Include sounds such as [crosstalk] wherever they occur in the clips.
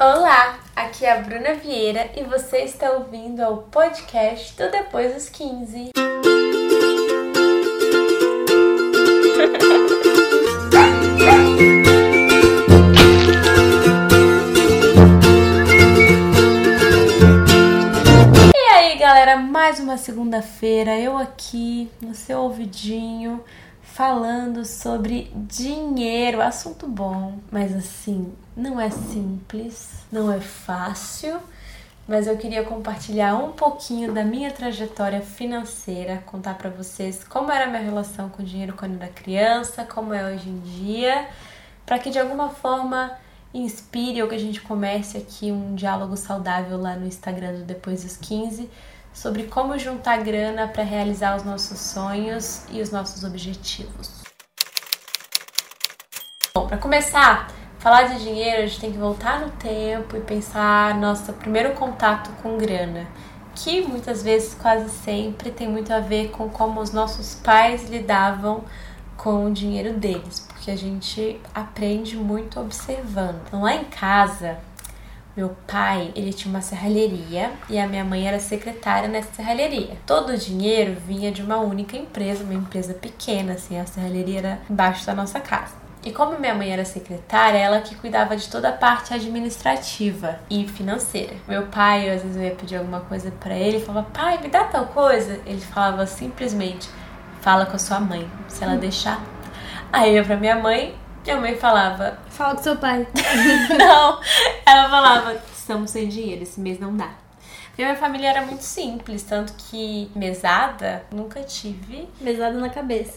Olá, aqui é a Bruna Vieira e você está ouvindo ao podcast do Depois dos 15. E aí, galera, mais uma segunda-feira, eu aqui no seu ouvidinho falando sobre dinheiro, assunto bom, mas assim, não é simples, não é fácil, mas eu queria compartilhar um pouquinho da minha trajetória financeira, contar para vocês como era a minha relação com o dinheiro quando era criança, como é hoje em dia, para que de alguma forma inspire ou que a gente comece aqui um diálogo saudável lá no Instagram do Depois dos 15 sobre como juntar grana para realizar os nossos sonhos e os nossos objetivos. Bom, para começar, falar de dinheiro, a gente tem que voltar no tempo e pensar nosso primeiro contato com grana, que muitas vezes, quase sempre, tem muito a ver com como os nossos pais lidavam com o dinheiro deles, porque a gente aprende muito observando. Então, lá em casa, meu pai, ele tinha uma serralheria e a minha mãe era secretária nessa serralheria. Todo o dinheiro vinha de uma única empresa, uma empresa pequena, assim, a serralheria era embaixo da nossa casa. E como minha mãe era secretária, ela que cuidava de toda a parte administrativa e financeira. Meu pai, às vezes eu ia pedir alguma coisa para ele, falava: "Pai, me dá tal coisa". Ele falava simplesmente: "Fala com a sua mãe, se ela deixar". Aí eu ia pra minha mãe, minha mãe falava: Fala com seu pai. [laughs] Não, ela falava: Estamos sem dinheiro, esse mês não dá. Porque minha família era muito simples, tanto que mesada nunca tive. Mesada na cabeça.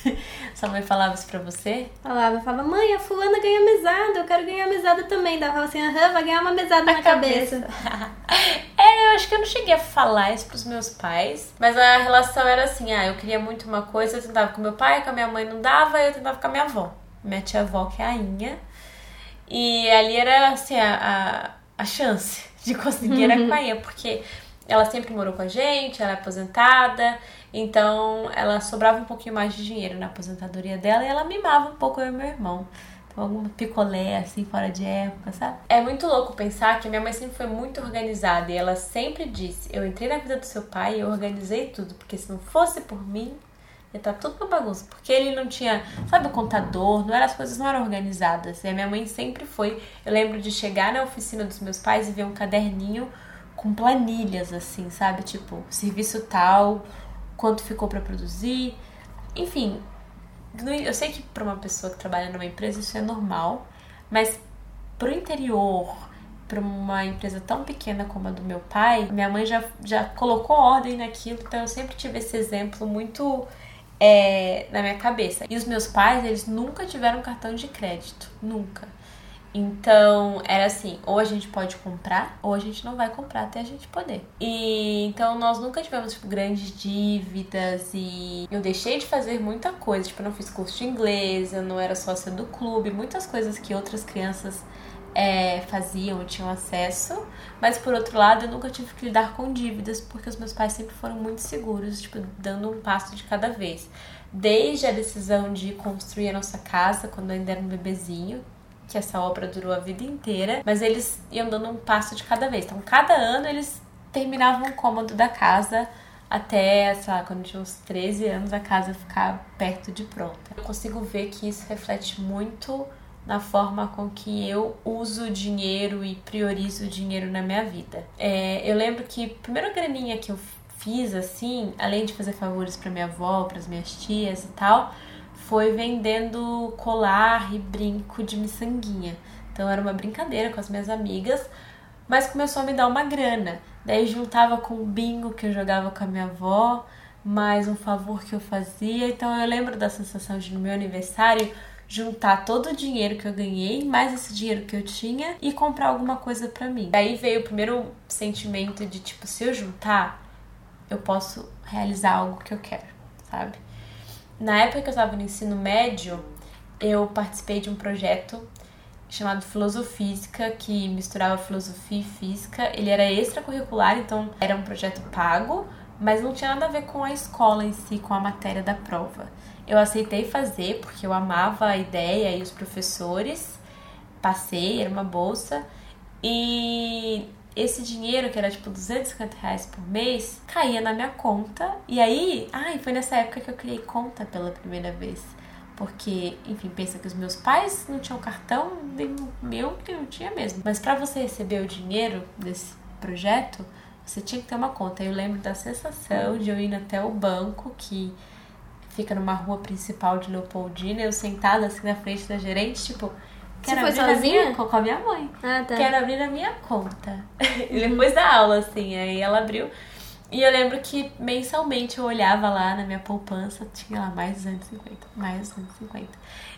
[laughs] Sua mãe falava isso pra você? Falava, falava, mãe, a fulana ganha mesada, eu quero ganhar mesada também. Falava assim, aham, vai ganhar uma mesada na, cabeça. cabeça. [laughs] é, eu acho que eu não cheguei a falar isso pros meus pais, mas a relação era assim: ah, eu queria muito uma coisa, eu tentava com meu pai, com a minha mãe não dava, eu tentava com a minha avó. Minha tia-avó, que é a Inha. E ali era assim, a, a, a chance de conseguir era com a Inha, porque ela sempre morou com a gente, ela é aposentada, então ela sobrava um pouquinho mais de dinheiro na aposentadoria dela e ela mimava um pouco eu e meu irmão. Então, algum picolé assim, fora de época, sabe? É muito louco pensar que minha mãe sempre foi muito organizada e ela sempre disse: Eu entrei na vida do seu pai e eu organizei tudo, porque se não fosse por mim, estar tudo uma bagunça. Porque ele não tinha, sabe, o contador, não era, as coisas não eram organizadas. E a minha mãe sempre foi. Eu lembro de chegar na oficina dos meus pais e ver um caderninho com planilhas, assim, sabe? Tipo, serviço tal, quanto ficou para produzir. Enfim, eu sei que para uma pessoa que trabalha numa empresa isso é normal, mas pro interior, para uma empresa tão pequena como a do meu pai, minha mãe já, já colocou ordem naquilo, então eu sempre tive esse exemplo muito é, na minha cabeça. E os meus pais, eles nunca tiveram cartão de crédito, nunca. Então, era assim, ou a gente pode comprar, ou a gente não vai comprar até a gente poder. E então nós nunca tivemos tipo, grandes dívidas e eu deixei de fazer muita coisa, tipo, eu não fiz curso de inglês, eu não era sócia do clube, muitas coisas que outras crianças é, faziam, tinham acesso, mas por outro lado eu nunca tive que lidar com dívidas porque os meus pais sempre foram muito seguros, tipo, dando um passo de cada vez. Desde a decisão de construir a nossa casa quando eu ainda era um bebezinho, que essa obra durou a vida inteira, mas eles iam dando um passo de cada vez. Então, cada ano eles terminavam um cômodo da casa até, sei lá, quando tinha uns 13 anos, a casa ficar perto de pronta. Eu consigo ver que isso reflete muito na forma com que eu uso o dinheiro e priorizo o dinheiro na minha vida. É, eu lembro que a primeira graninha que eu fiz, assim, além de fazer favores para minha avó, para as minhas tias e tal, foi vendendo colar e brinco de miçanguinha. Então era uma brincadeira com as minhas amigas, mas começou a me dar uma grana. Daí juntava com o bingo que eu jogava com a minha avó, mais um favor que eu fazia. Então eu lembro da sensação de no meu aniversário juntar todo o dinheiro que eu ganhei, mais esse dinheiro que eu tinha e comprar alguma coisa para mim. Daí veio o primeiro sentimento de tipo, se eu juntar, eu posso realizar algo que eu quero, sabe? Na época que eu estava no ensino médio, eu participei de um projeto chamado Filosofísica, que misturava filosofia e física. Ele era extracurricular, então era um projeto pago, mas não tinha nada a ver com a escola em si, com a matéria da prova. Eu aceitei fazer porque eu amava a ideia e os professores, passei, era uma bolsa. E esse dinheiro, que era tipo 250 reais por mês, caía na minha conta. E aí, ai, foi nessa época que eu criei conta pela primeira vez. Porque, enfim, pensa que os meus pais não tinham cartão, nem meu que não tinha mesmo. Mas para você receber o dinheiro desse projeto, você tinha que ter uma conta. Eu lembro da sensação de eu ir até o banco, que fica numa rua principal de Leopoldina, eu sentada assim na frente da gerente, tipo, Você quero foi abrir sozinha? minha, com a minha mãe. Ah, tá. Quero abrir na minha conta. [laughs] E depois da aula, assim, aí ela abriu. E eu lembro que mensalmente eu olhava lá na minha poupança, tinha lá mais 250, mais 250.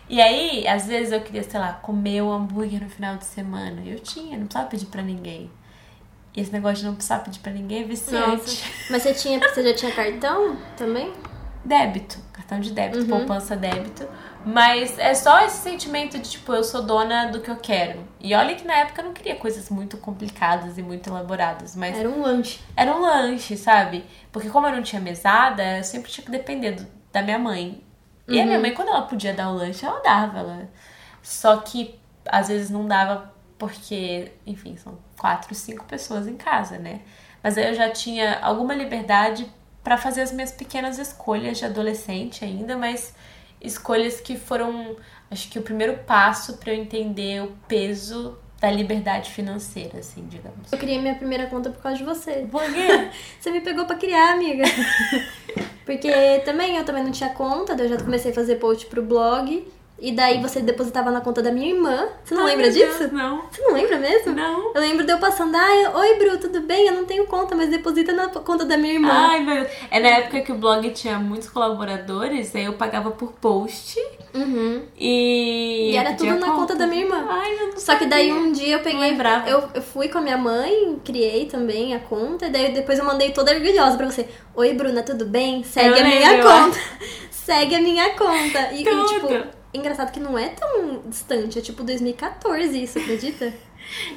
E aí, às vezes eu queria, sei lá, comer um hambúrguer no final de semana. Eu tinha, não precisava pedir pra ninguém. E esse negócio de não precisar pedir pra ninguém é viciante. Nossa. Mas você tinha, você já tinha cartão também? Débito, cartão de débito, Uhum. poupança débito. Mas é só esse sentimento de, tipo, eu sou dona do que eu quero. E olha que na época eu não queria coisas muito complicadas e muito elaboradas, mas Era um lanche. era um lanche, sabe? Porque como eu não tinha mesada, eu sempre tinha que depender do- da minha mãe. E a minha mãe, quando ela podia dar o lanche, ela dava. Ela... Só que às vezes não dava porque, enfim, são quatro, cinco pessoas em casa, né? Mas aí eu já tinha alguma liberdade pra fazer as minhas pequenas escolhas de adolescente ainda, mas escolhas que foram, acho que o primeiro passo pra eu entender o peso da liberdade financeira, assim, digamos. Eu criei minha primeira conta por causa de você. Por quê? [laughs] Você me pegou pra criar, amiga. [laughs] Porque também eu também não tinha conta, eu já comecei a fazer post pro blog. E daí você depositava na conta da minha irmã. Você não Ai, lembra meu Deus, disso? Não. Você não lembra mesmo? Não. Eu lembro de eu passando, ai, oi Bru, tudo bem? Eu não tenho conta, mas deposita na conta da minha irmã. Ai, meu Deus. É na época que o blog tinha muitos colaboradores, aí eu pagava por post Uhum. e. E era tudo na conta da minha irmã. Ai, eu não Só que daí um dia eu peguei. lembrava. Eu, eu fui com a minha mãe, criei também a conta, e daí depois eu mandei toda orgulhosa pra você. Oi, Bruna, tudo bem? Segue Eu a minha lembro. conta. [laughs] Segue a minha conta. E, e, tipo, engraçado que não é tão distante, é tipo 2014 isso, acredita? [laughs]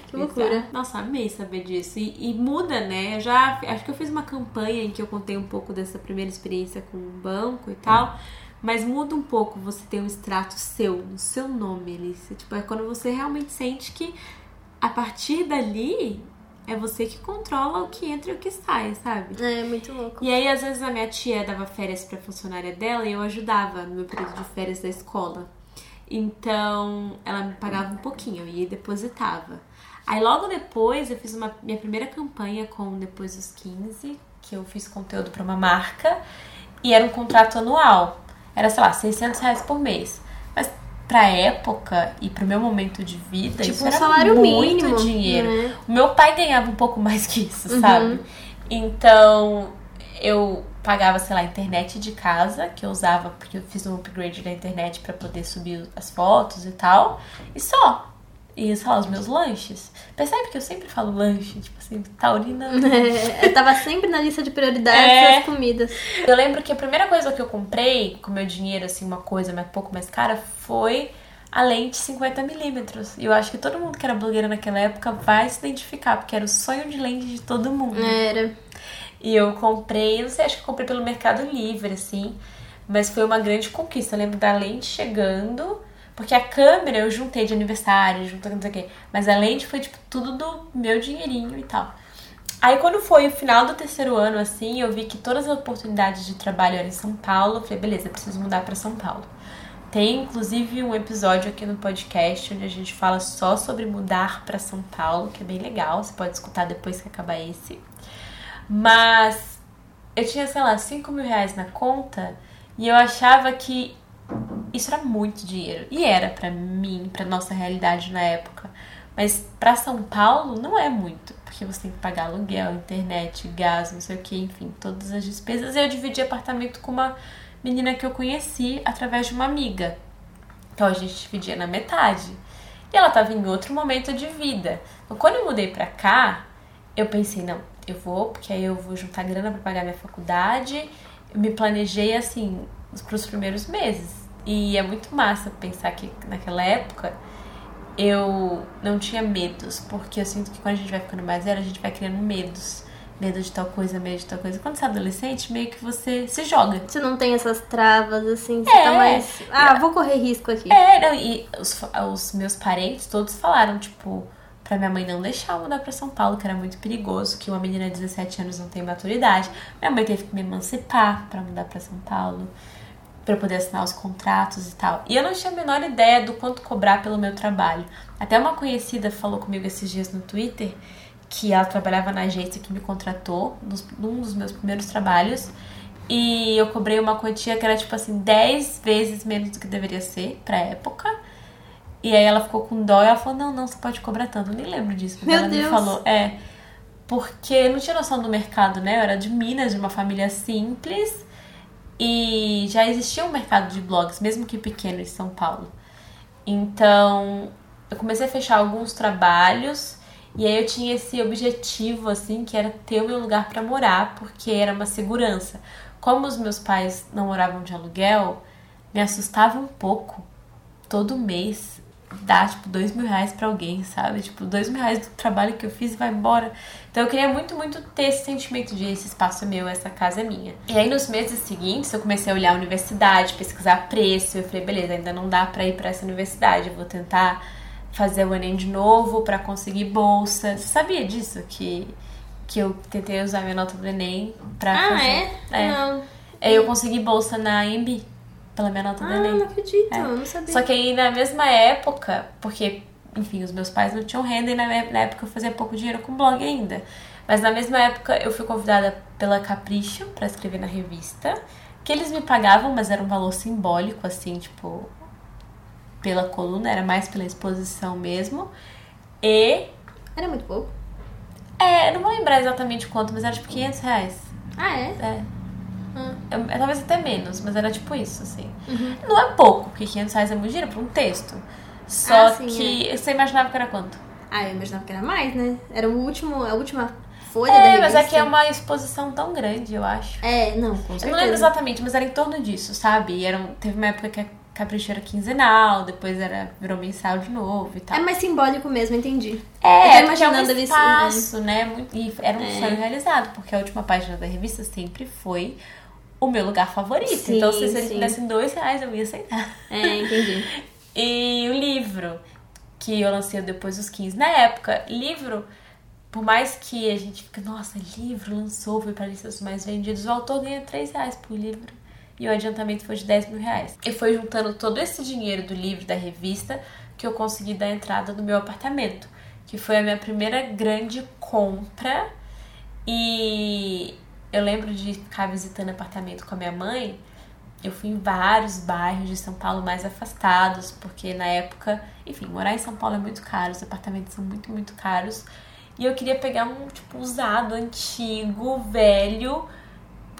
Que loucura. Nossa, amei saber disso. E, e muda, né? Eu já acho que eu fiz uma campanha em que eu contei um pouco dessa primeira experiência com o banco e tal. Mas muda um pouco você ter um extrato seu, no seu nome ali. Você, Tipo, é quando você realmente sente que a partir dali é você que controla o que entra e o que sai, sabe? É, muito louco. E aí, às vezes, a minha tia dava férias pra funcionária dela e eu ajudava no meu período de férias da escola. Então, ela me pagava um pouquinho, e depositava. Aí, logo depois, eu fiz uma minha primeira campanha com Depois dos 15, que eu fiz conteúdo pra uma marca, e era um contrato anual. Era, sei lá, 600 reais por mês. Pra época e pro meu momento de vida, Tipo isso um era salário muito mínimo, dinheiro. né? O meu pai ganhava um pouco [laughs] mais que isso, Uhum. sabe? Então, eu pagava, sei lá, internet de casa, que eu usava porque eu fiz um upgrade da internet pra poder subir as fotos e tal, e só. E, lá, os meus lanches. Percebe que eu sempre falo lanche, tipo assim, taurina. [laughs] É, eu tava sempre na lista de prioridades É. as comidas. Eu lembro que a primeira coisa que eu comprei com meu dinheiro, assim, uma coisa um pouco mais cara, foi a lente 50mm. E eu acho que todo mundo que era blogueira naquela época vai se identificar, porque era o sonho de lente de todo mundo. Era. E eu comprei, não sei, acho que eu comprei pelo Mercado Livre, assim. Mas foi uma grande conquista. Eu lembro da lente chegando, porque a câmera eu juntei de aniversário, juntei não sei o quê. Mas a lente foi, tipo, tudo do meu dinheirinho e tal. Aí quando foi o final do terceiro ano, assim, eu vi que todas as oportunidades de trabalho eram em São Paulo. Eu falei, beleza, preciso mudar pra São Paulo. Tem inclusive um episódio aqui no podcast onde a gente fala só sobre mudar pra São Paulo, que é bem legal. Você pode escutar depois que acabar esse. Mas eu tinha, sei lá, 5 mil reais na conta e eu achava que isso era muito dinheiro. E era pra mim, pra nossa realidade na época. Mas pra São Paulo não é muito, porque você tem que pagar aluguel, internet, gás, não sei o que, enfim, todas as despesas. Eu dividi apartamento com uma menina que eu conheci através de uma amiga. Então a gente dividia na metade. E ela tava em outro momento de vida. Então quando eu mudei pra cá, eu pensei, não, eu vou, porque aí eu vou juntar grana pra pagar minha faculdade. Eu me planejei assim pros primeiros meses. E é muito massa pensar que naquela época eu não tinha medos, porque eu sinto que quando a gente vai ficando mais velho, a gente vai criando medos. Medo de tal coisa, medo de tal coisa. Quando você é adolescente, meio que você se joga. Você não tem essas travas, assim, você É. tá mais. Ah, vou correr risco aqui. É, não, e os, os meus parentes todos falaram, tipo, pra minha mãe não deixar eu mudar pra São Paulo, que era muito perigoso, que uma menina de 17 anos não tem maturidade. Minha mãe teve que me emancipar pra mudar pra São Paulo, pra eu poder assinar os contratos e tal. E eu não tinha a menor ideia do quanto cobrar pelo meu trabalho. Até uma conhecida falou comigo esses dias no Twitter que ela trabalhava na agência que me contratou, nos, num dos meus primeiros trabalhos. E eu cobrei uma quantia que era tipo assim, 10 vezes menos do que deveria ser pra época. E aí ela ficou com dó e ela falou: Não, não, você pode cobrar tanto. Eu nem lembro disso. Mas Meu ela Deus. me falou: É. Porque eu não tinha noção do mercado, né? Eu era de Minas, de uma família simples. E já existia um mercado de blogs, mesmo que pequeno, em São Paulo. Então, eu comecei a fechar alguns trabalhos. E aí eu tinha esse objetivo, assim, que era ter o meu lugar pra morar, porque era uma segurança. Como os meus pais não moravam de aluguel, me assustava um pouco todo mês dar, tipo, dois mil reais pra alguém, sabe? Tipo, dois mil reais do trabalho que eu fiz e vai embora. Então eu queria muito, muito ter esse sentimento de esse espaço é meu, essa casa é minha. E aí nos meses seguintes eu comecei a olhar a universidade, pesquisar preço. Eu falei, beleza, ainda não dá pra ir pra essa universidade, eu vou tentar fazer o Enem de novo pra conseguir bolsa. Você sabia disso? Que, que eu tentei usar minha nota do Enem pra Ah, fazer. é? Não. Aí eu consegui bolsa na EMB pela minha nota do Ah, Enem. não acredito, É. eu não sabia. Só que aí na mesma época, porque, enfim, os meus pais não tinham renda e na, me- na época eu fazia pouco dinheiro com blog ainda. Mas na mesma época eu fui convidada pela Capricho pra escrever na revista. Que eles me pagavam, mas era um valor simbólico, assim, tipo, pela coluna, era mais pela exposição mesmo. E. Era muito pouco. É, não vou lembrar exatamente quanto, mas era tipo 500 reais. Ah, é? É. Eu- é, talvez até menos, mas era tipo isso, assim. Uhum. Não é pouco, porque 500 reais é muito dinheiro pra um texto. Só Ah, sim, que você imaginava que era quanto? Ah, eu imaginava que era mais, né? Era o último, a última folha da É, revista. mas é que é uma exposição tão grande, eu acho. É, não, com Eu certeza. não lembro exatamente, mas era em torno disso, sabe? E era, teve uma época que a Capricho era quinzenal, depois era, virou mensal de novo e tal. É mais simbólico mesmo, entendi. É, eu porque é um imaginando espaço, né? Muito- e era um É. sonho realizado, porque a última página da revista sempre foi o meu lugar favorito. Sim, então, se sim. me dessem dois reais, eu ia aceitar. É, entendi. [laughs] E o livro, que eu lancei depois dos 15. Na época, livro, por mais que a gente fique, nossa, livro lançou, foi para listas mais vendidos, o autor ganha 3 reais por livro. E o adiantamento foi de 10 mil reais. E foi juntando todo esse dinheiro do livro, da revista, que eu consegui dar entrada no meu apartamento. Que foi a minha primeira grande compra. E eu lembro de ficar visitando apartamento com a minha mãe. Eu fui em vários bairros de São Paulo mais afastados, porque na época, enfim, morar em São Paulo é muito caro, os apartamentos são muito, muito caros. E eu queria pegar um, tipo, usado, antigo, velho,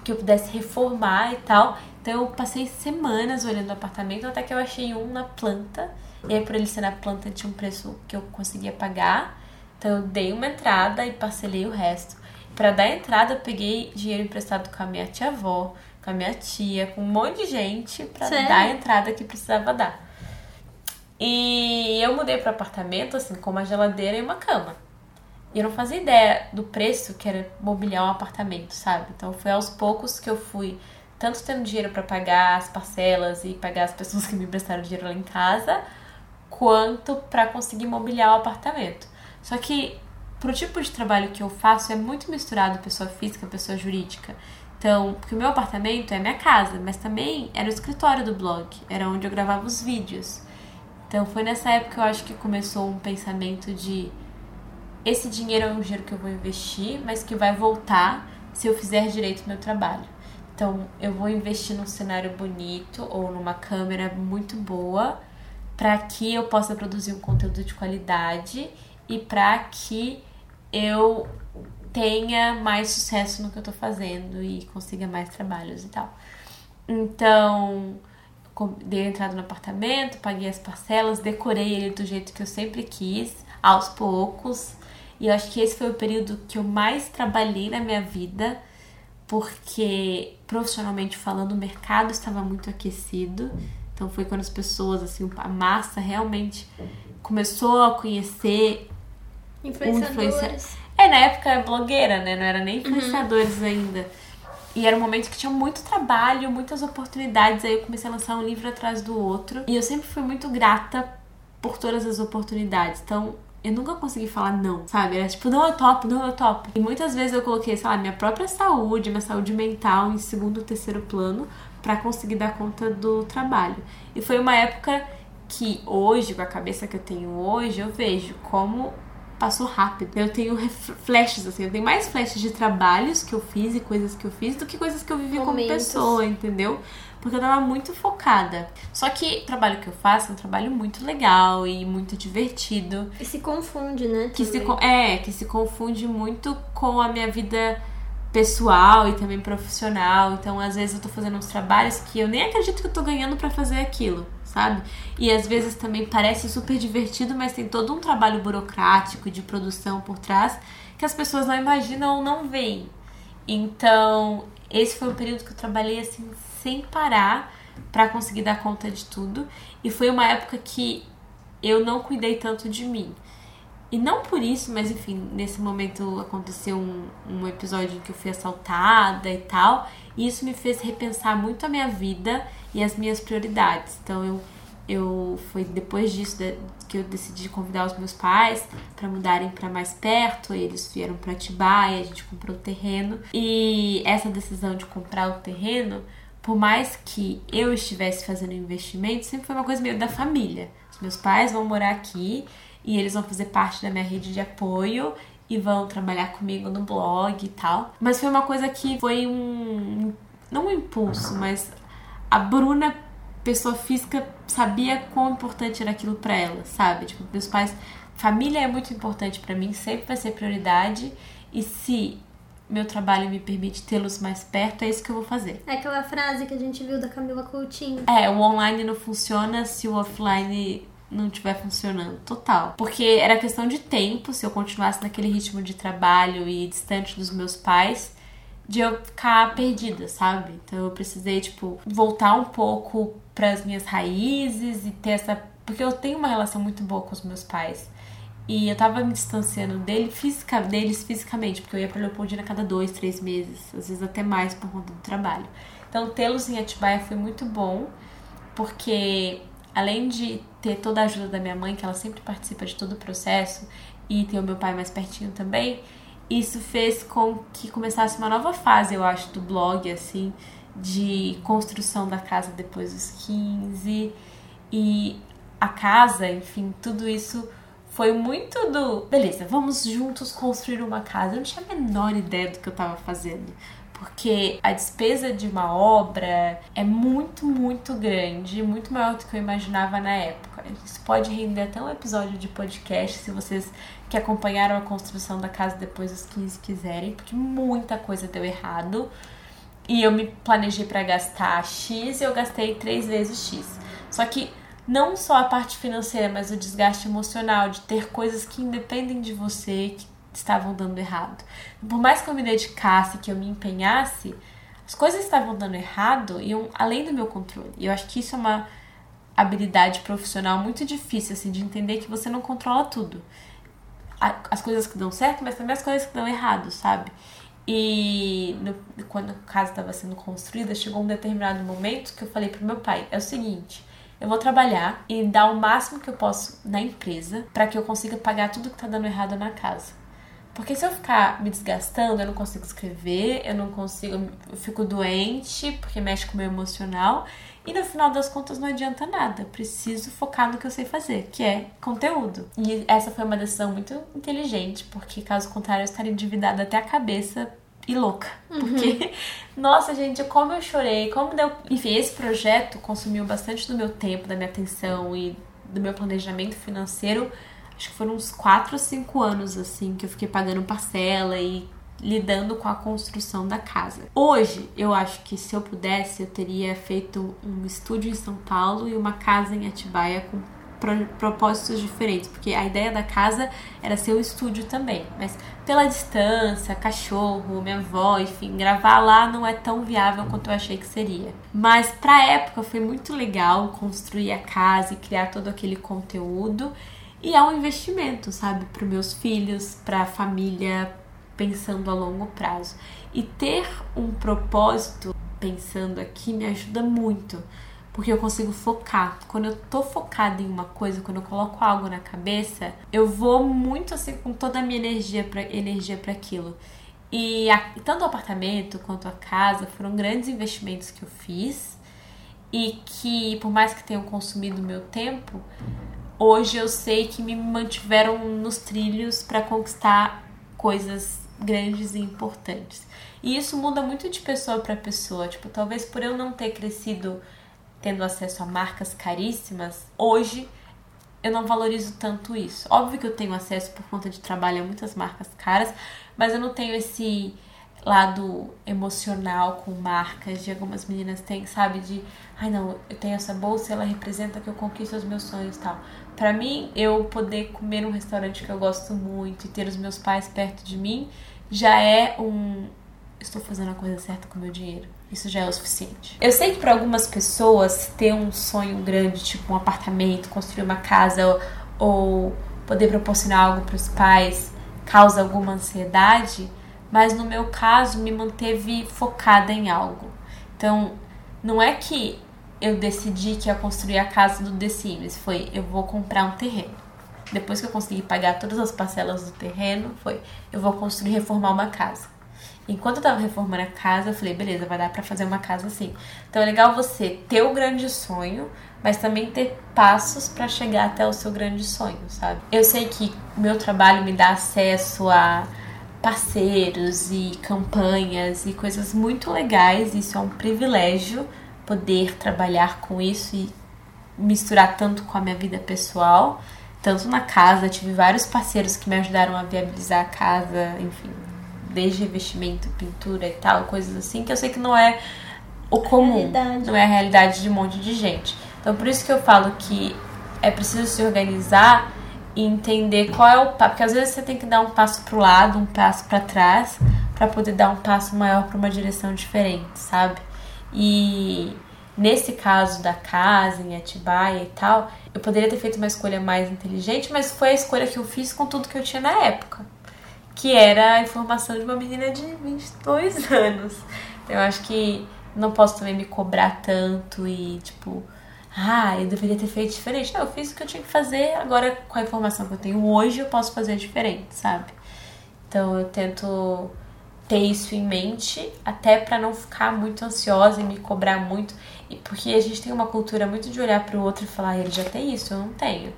que eu pudesse reformar e tal. Então eu passei semanas olhando apartamento, até que eu achei um na planta. E aí, por ele ser na planta, tinha um preço que eu conseguia pagar. Então eu dei uma entrada e parcelei o resto. Pra dar entrada, eu peguei dinheiro emprestado com a minha tia-avó, com a minha tia, com um monte de gente pra Sério? dar a entrada que precisava dar. E eu mudei pro apartamento, assim, com uma geladeira e uma cama. E eu não fazia ideia do preço que era mobiliar um apartamento, sabe? Então foi aos poucos que eu fui tanto tendo dinheiro pra pagar as parcelas e pagar as pessoas que me emprestaram dinheiro lá em casa, quanto pra conseguir mobiliar o apartamento. Só que pro tipo de trabalho que eu faço é muito misturado pessoa física, pessoa jurídica. Então, porque o meu apartamento é minha casa, mas também era o escritório do blog, era onde eu gravava os vídeos. Então foi nessa época que eu acho que começou um pensamento de esse dinheiro é um dinheiro que eu vou investir, mas que vai voltar se eu fizer direito o meu trabalho. Então, eu vou investir num cenário bonito ou numa câmera muito boa para que eu possa produzir um conteúdo de qualidade e para que eu tenha mais sucesso no que eu tô fazendo e consiga mais trabalhos e tal. Então, dei entrada no apartamento, paguei as parcelas, decorei ele do jeito que eu sempre quis, aos poucos. E eu acho que esse foi o período que eu mais trabalhei na minha vida, porque profissionalmente falando, o mercado estava muito aquecido. Então foi quando as pessoas, assim, a massa realmente começou a conhecer Influenciadores. é, na época blogueira, né? Não era nem influenciadores ainda. E era um momento que tinha muito trabalho, muitas oportunidades. Aí eu comecei a lançar um livro atrás do outro. E eu sempre fui muito grata por todas as oportunidades. Então, eu nunca consegui falar não, sabe? Era tipo, não, eu topo, não, eu topo. E muitas vezes eu coloquei, sei lá, minha própria saúde, minha saúde mental em segundo, terceiro plano para conseguir dar conta do trabalho. E foi uma época que hoje, com a cabeça que eu tenho hoje, eu vejo como passou rápido. Eu tenho flashes, assim, eu tenho mais flashes de trabalhos que eu fiz e coisas que eu fiz do que coisas que eu vivi Momentos. como pessoa, entendeu? Porque eu tava muito focada. Só que o trabalho que eu faço é um trabalho muito legal e muito divertido. E se confunde, né? Que se, é, que se confunde muito com a minha vida pessoal e também profissional. Então, às vezes eu tô fazendo uns trabalhos que eu nem acredito que eu tô ganhando para fazer aquilo, sabe? E às vezes também parece super divertido, mas tem todo um trabalho burocrático de produção por trás que as pessoas não imaginam ou não veem. Então, esse foi um período que eu trabalhei assim sem parar para conseguir dar conta de tudo, e foi uma época que eu não cuidei tanto de mim. E não por isso, mas enfim, nesse momento aconteceu um, um episódio em que eu fui assaltada e tal. E isso me fez repensar muito a minha vida e as minhas prioridades. Então eu, eu foi depois disso que eu decidi convidar os meus pais para mudarem para mais perto. Eles vieram para Atibaia, a gente comprou o terreno. E essa decisão de comprar o terreno, por mais que eu estivesse fazendo investimento, sempre foi uma coisa meio da família. Os meus pais vão morar aqui e eles vão fazer parte da minha rede de apoio e vão trabalhar comigo no blog e tal. Mas foi uma coisa que foi um. Não um impulso, mas a Bruna, pessoa física, sabia quão importante era aquilo para ela, sabe? Tipo, meus pais. Família é muito importante para mim, sempre vai ser prioridade. E se meu trabalho me permite tê-los mais perto, é isso que eu vou fazer. É aquela frase que a gente viu da Camila Coutinho. É, o online não funciona se o offline não estiver funcionando. Total. Porque era questão de tempo, se eu continuasse naquele ritmo de trabalho e distante dos meus pais, de eu ficar perdida, sabe? Então eu precisei, tipo, voltar um pouco para as minhas raízes e ter essa. Porque eu tenho uma relação muito boa com os meus pais. E eu tava me distanciando dele, fisica, deles fisicamente, porque eu ia pra Leopoldina a cada dois, três meses, às vezes até mais por conta do trabalho. Então, tê-los em Atibaia foi muito bom, porque além de ter toda a ajuda da minha mãe, que ela sempre participa de todo o processo, e ter o meu pai mais pertinho também, isso fez com que começasse uma nova fase, eu acho, do blog, assim, de construção da casa depois dos 15 e a casa, enfim, tudo isso foi muito do. Beleza, vamos juntos construir uma casa. Eu não tinha a menor ideia do que eu tava fazendo porque a despesa de uma obra é muito, muito grande, muito maior do que eu imaginava na época. Isso pode render até um episódio de podcast se vocês que acompanharam a construção da casa depois dos 15 quiserem, porque muita coisa deu errado. E eu me planejei para gastar X e eu gastei três vezes X. Só que não só a parte financeira, mas o desgaste emocional de ter coisas que independem de você, que estavam dando errado. Por mais que eu me dedicasse, que eu me empenhasse, as coisas estavam dando errado e além do meu controle. E eu acho que isso é uma habilidade profissional muito difícil, assim, de entender que você não controla tudo. As coisas que dão certo, mas também as coisas que dão errado, sabe? E no, quando a casa estava sendo construída, chegou um determinado momento que eu falei pro meu pai: é o seguinte, eu vou trabalhar e dar o máximo que eu posso na empresa para que eu consiga pagar tudo que tá dando errado na casa. Porque se eu ficar me desgastando, eu não consigo escrever, eu não consigo, eu fico doente, porque mexe com o meu emocional. E no final das contas não adianta nada. Preciso focar no que eu sei fazer, que é conteúdo. E essa foi uma decisão muito inteligente, porque caso contrário eu estaria endividada até a cabeça e louca. Uhum. Porque, [laughs] nossa, gente, como eu chorei, como deu. Enfim, esse projeto consumiu bastante do meu tempo, da minha atenção e do meu planejamento financeiro acho que foram uns 4 ou 5 anos assim que eu fiquei pagando parcela e lidando com a construção da casa. Hoje, eu acho que se eu pudesse, eu teria feito um estúdio em São Paulo e uma casa em Atibaia com propósitos diferentes, porque a ideia da casa era ser o estúdio também, mas pela distância, cachorro, minha avó, enfim, gravar lá não é tão viável quanto eu achei que seria. Mas pra época foi muito legal construir a casa e criar todo aquele conteúdo e é um investimento, sabe, para meus filhos, para a família, pensando a longo prazo. E ter um propósito pensando aqui me ajuda muito, porque eu consigo focar. Quando eu tô focada em uma coisa, quando eu coloco algo na cabeça, eu vou muito assim com toda a minha energia para energia para aquilo. E a, tanto o apartamento quanto a casa foram grandes investimentos que eu fiz e que por mais que tenham consumido meu tempo, hoje eu sei que me mantiveram nos trilhos para conquistar coisas grandes e importantes. E isso muda muito de pessoa para pessoa. Tipo, talvez por eu não ter crescido tendo acesso a marcas caríssimas, hoje eu não valorizo tanto isso. Óbvio que eu tenho acesso por conta de trabalho a muitas marcas caras, mas eu não tenho esse lado emocional com marcas de algumas meninas têm, sabe? De, ai não, eu tenho essa bolsa, ela representa que eu conquisto os meus sonhos e tal. Para mim, eu poder comer num restaurante que eu gosto muito e ter os meus pais perto de mim já é um estou fazendo a coisa certa com o meu dinheiro. Isso já é o suficiente. Eu sei que para algumas pessoas ter um sonho grande, tipo um apartamento, construir uma casa ou, poder proporcionar algo para os pais, causa alguma ansiedade, mas no meu caso me manteve focada em algo. Então, não é que eu decidi que ia construir a casa do The Sims, foi eu vou comprar um terreno. Depois que eu consegui pagar todas as parcelas do terreno, foi eu vou construir reformar uma casa. Enquanto eu tava reformando a casa, eu falei, beleza, vai dar para fazer uma casa assim. Então é legal você ter o grande sonho, mas também ter passos para chegar até o seu grande sonho, sabe? Eu sei que meu trabalho me dá acesso a parceiros e campanhas e coisas muito legais, isso é um privilégio poder trabalhar com isso e misturar tanto com a minha vida pessoal, tanto na casa, tive vários parceiros que me ajudaram a viabilizar a casa, enfim, desde revestimento, pintura e tal, coisas assim, que eu sei que não é o comum, realidade. não é a realidade de um monte de gente. Então por isso que eu falo que é preciso se organizar e entender qual é o passo, porque às vezes você tem que dar um passo pro lado, um passo para trás, para poder dar um passo maior para uma direção diferente, sabe? E nesse caso da casa em Atibaia e tal, eu poderia ter feito uma escolha mais inteligente, mas foi a escolha que eu fiz com tudo que eu tinha na época que era a informação de uma menina de 22 [laughs] anos. Eu acho que não posso também me cobrar tanto e, tipo, ah, eu deveria ter feito diferente. Não, eu fiz o que eu tinha que fazer, agora com a informação que eu tenho hoje eu posso fazer diferente, sabe? Então eu tento ter isso em mente, até para não ficar muito ansiosa e me cobrar muito, porque a gente tem uma cultura muito de olhar para o outro e falar, ah, ele já tem isso, eu não tenho.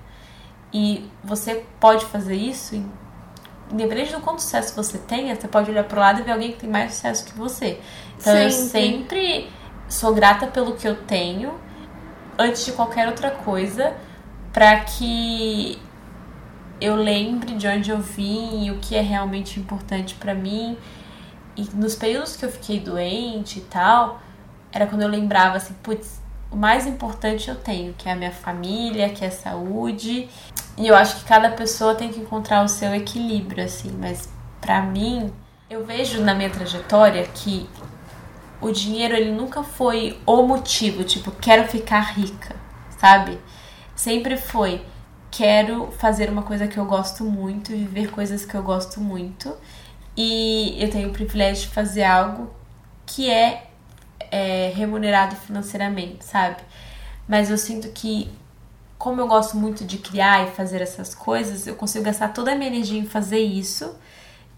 E você pode fazer isso independente do quanto sucesso você tenha, você pode olhar pro lado e ver alguém que tem mais sucesso que você. Então sempre. eu sempre sou grata pelo que eu tenho antes de qualquer outra coisa, para que eu lembre de onde eu vim e o que é realmente importante para mim. E nos períodos que eu fiquei doente e tal, era quando eu lembrava assim, putz, o mais importante eu tenho, que é a minha família, que é a saúde. E eu acho que cada pessoa tem que encontrar o seu equilíbrio, assim. Mas para mim, eu vejo na minha trajetória que o dinheiro ele nunca foi o motivo, tipo, quero ficar rica, sabe? Sempre foi quero fazer uma coisa que eu gosto muito, viver coisas que eu gosto muito. E eu tenho o privilégio de fazer algo que é é, remunerado financeiramente, sabe? Mas eu sinto que, como eu gosto muito de criar e fazer essas coisas, eu consigo gastar toda a minha energia em fazer isso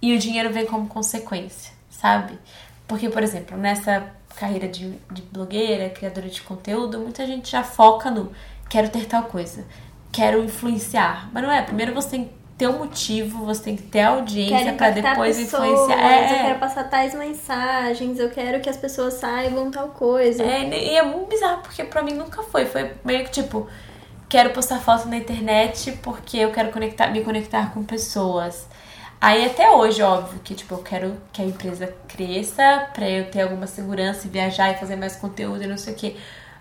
e o dinheiro vem como consequência, sabe? Porque, por exemplo, nessa carreira de, de blogueira, criadora de conteúdo, muita gente já foca no quero ter tal coisa, quero influenciar. Mas não é, primeiro você tem ter um motivo, você tem que ter audiência para depois pessoas, influenciar. É, eu quero passar tais mensagens, eu quero que as pessoas saibam tal coisa. É, e é muito bizarro, porque pra mim nunca foi. Foi meio que tipo, quero postar foto na internet porque eu quero conectar, me conectar com pessoas. Aí até hoje, óbvio, que tipo, eu quero que a empresa cresça pra eu ter alguma segurança e viajar e fazer mais conteúdo e não sei o que.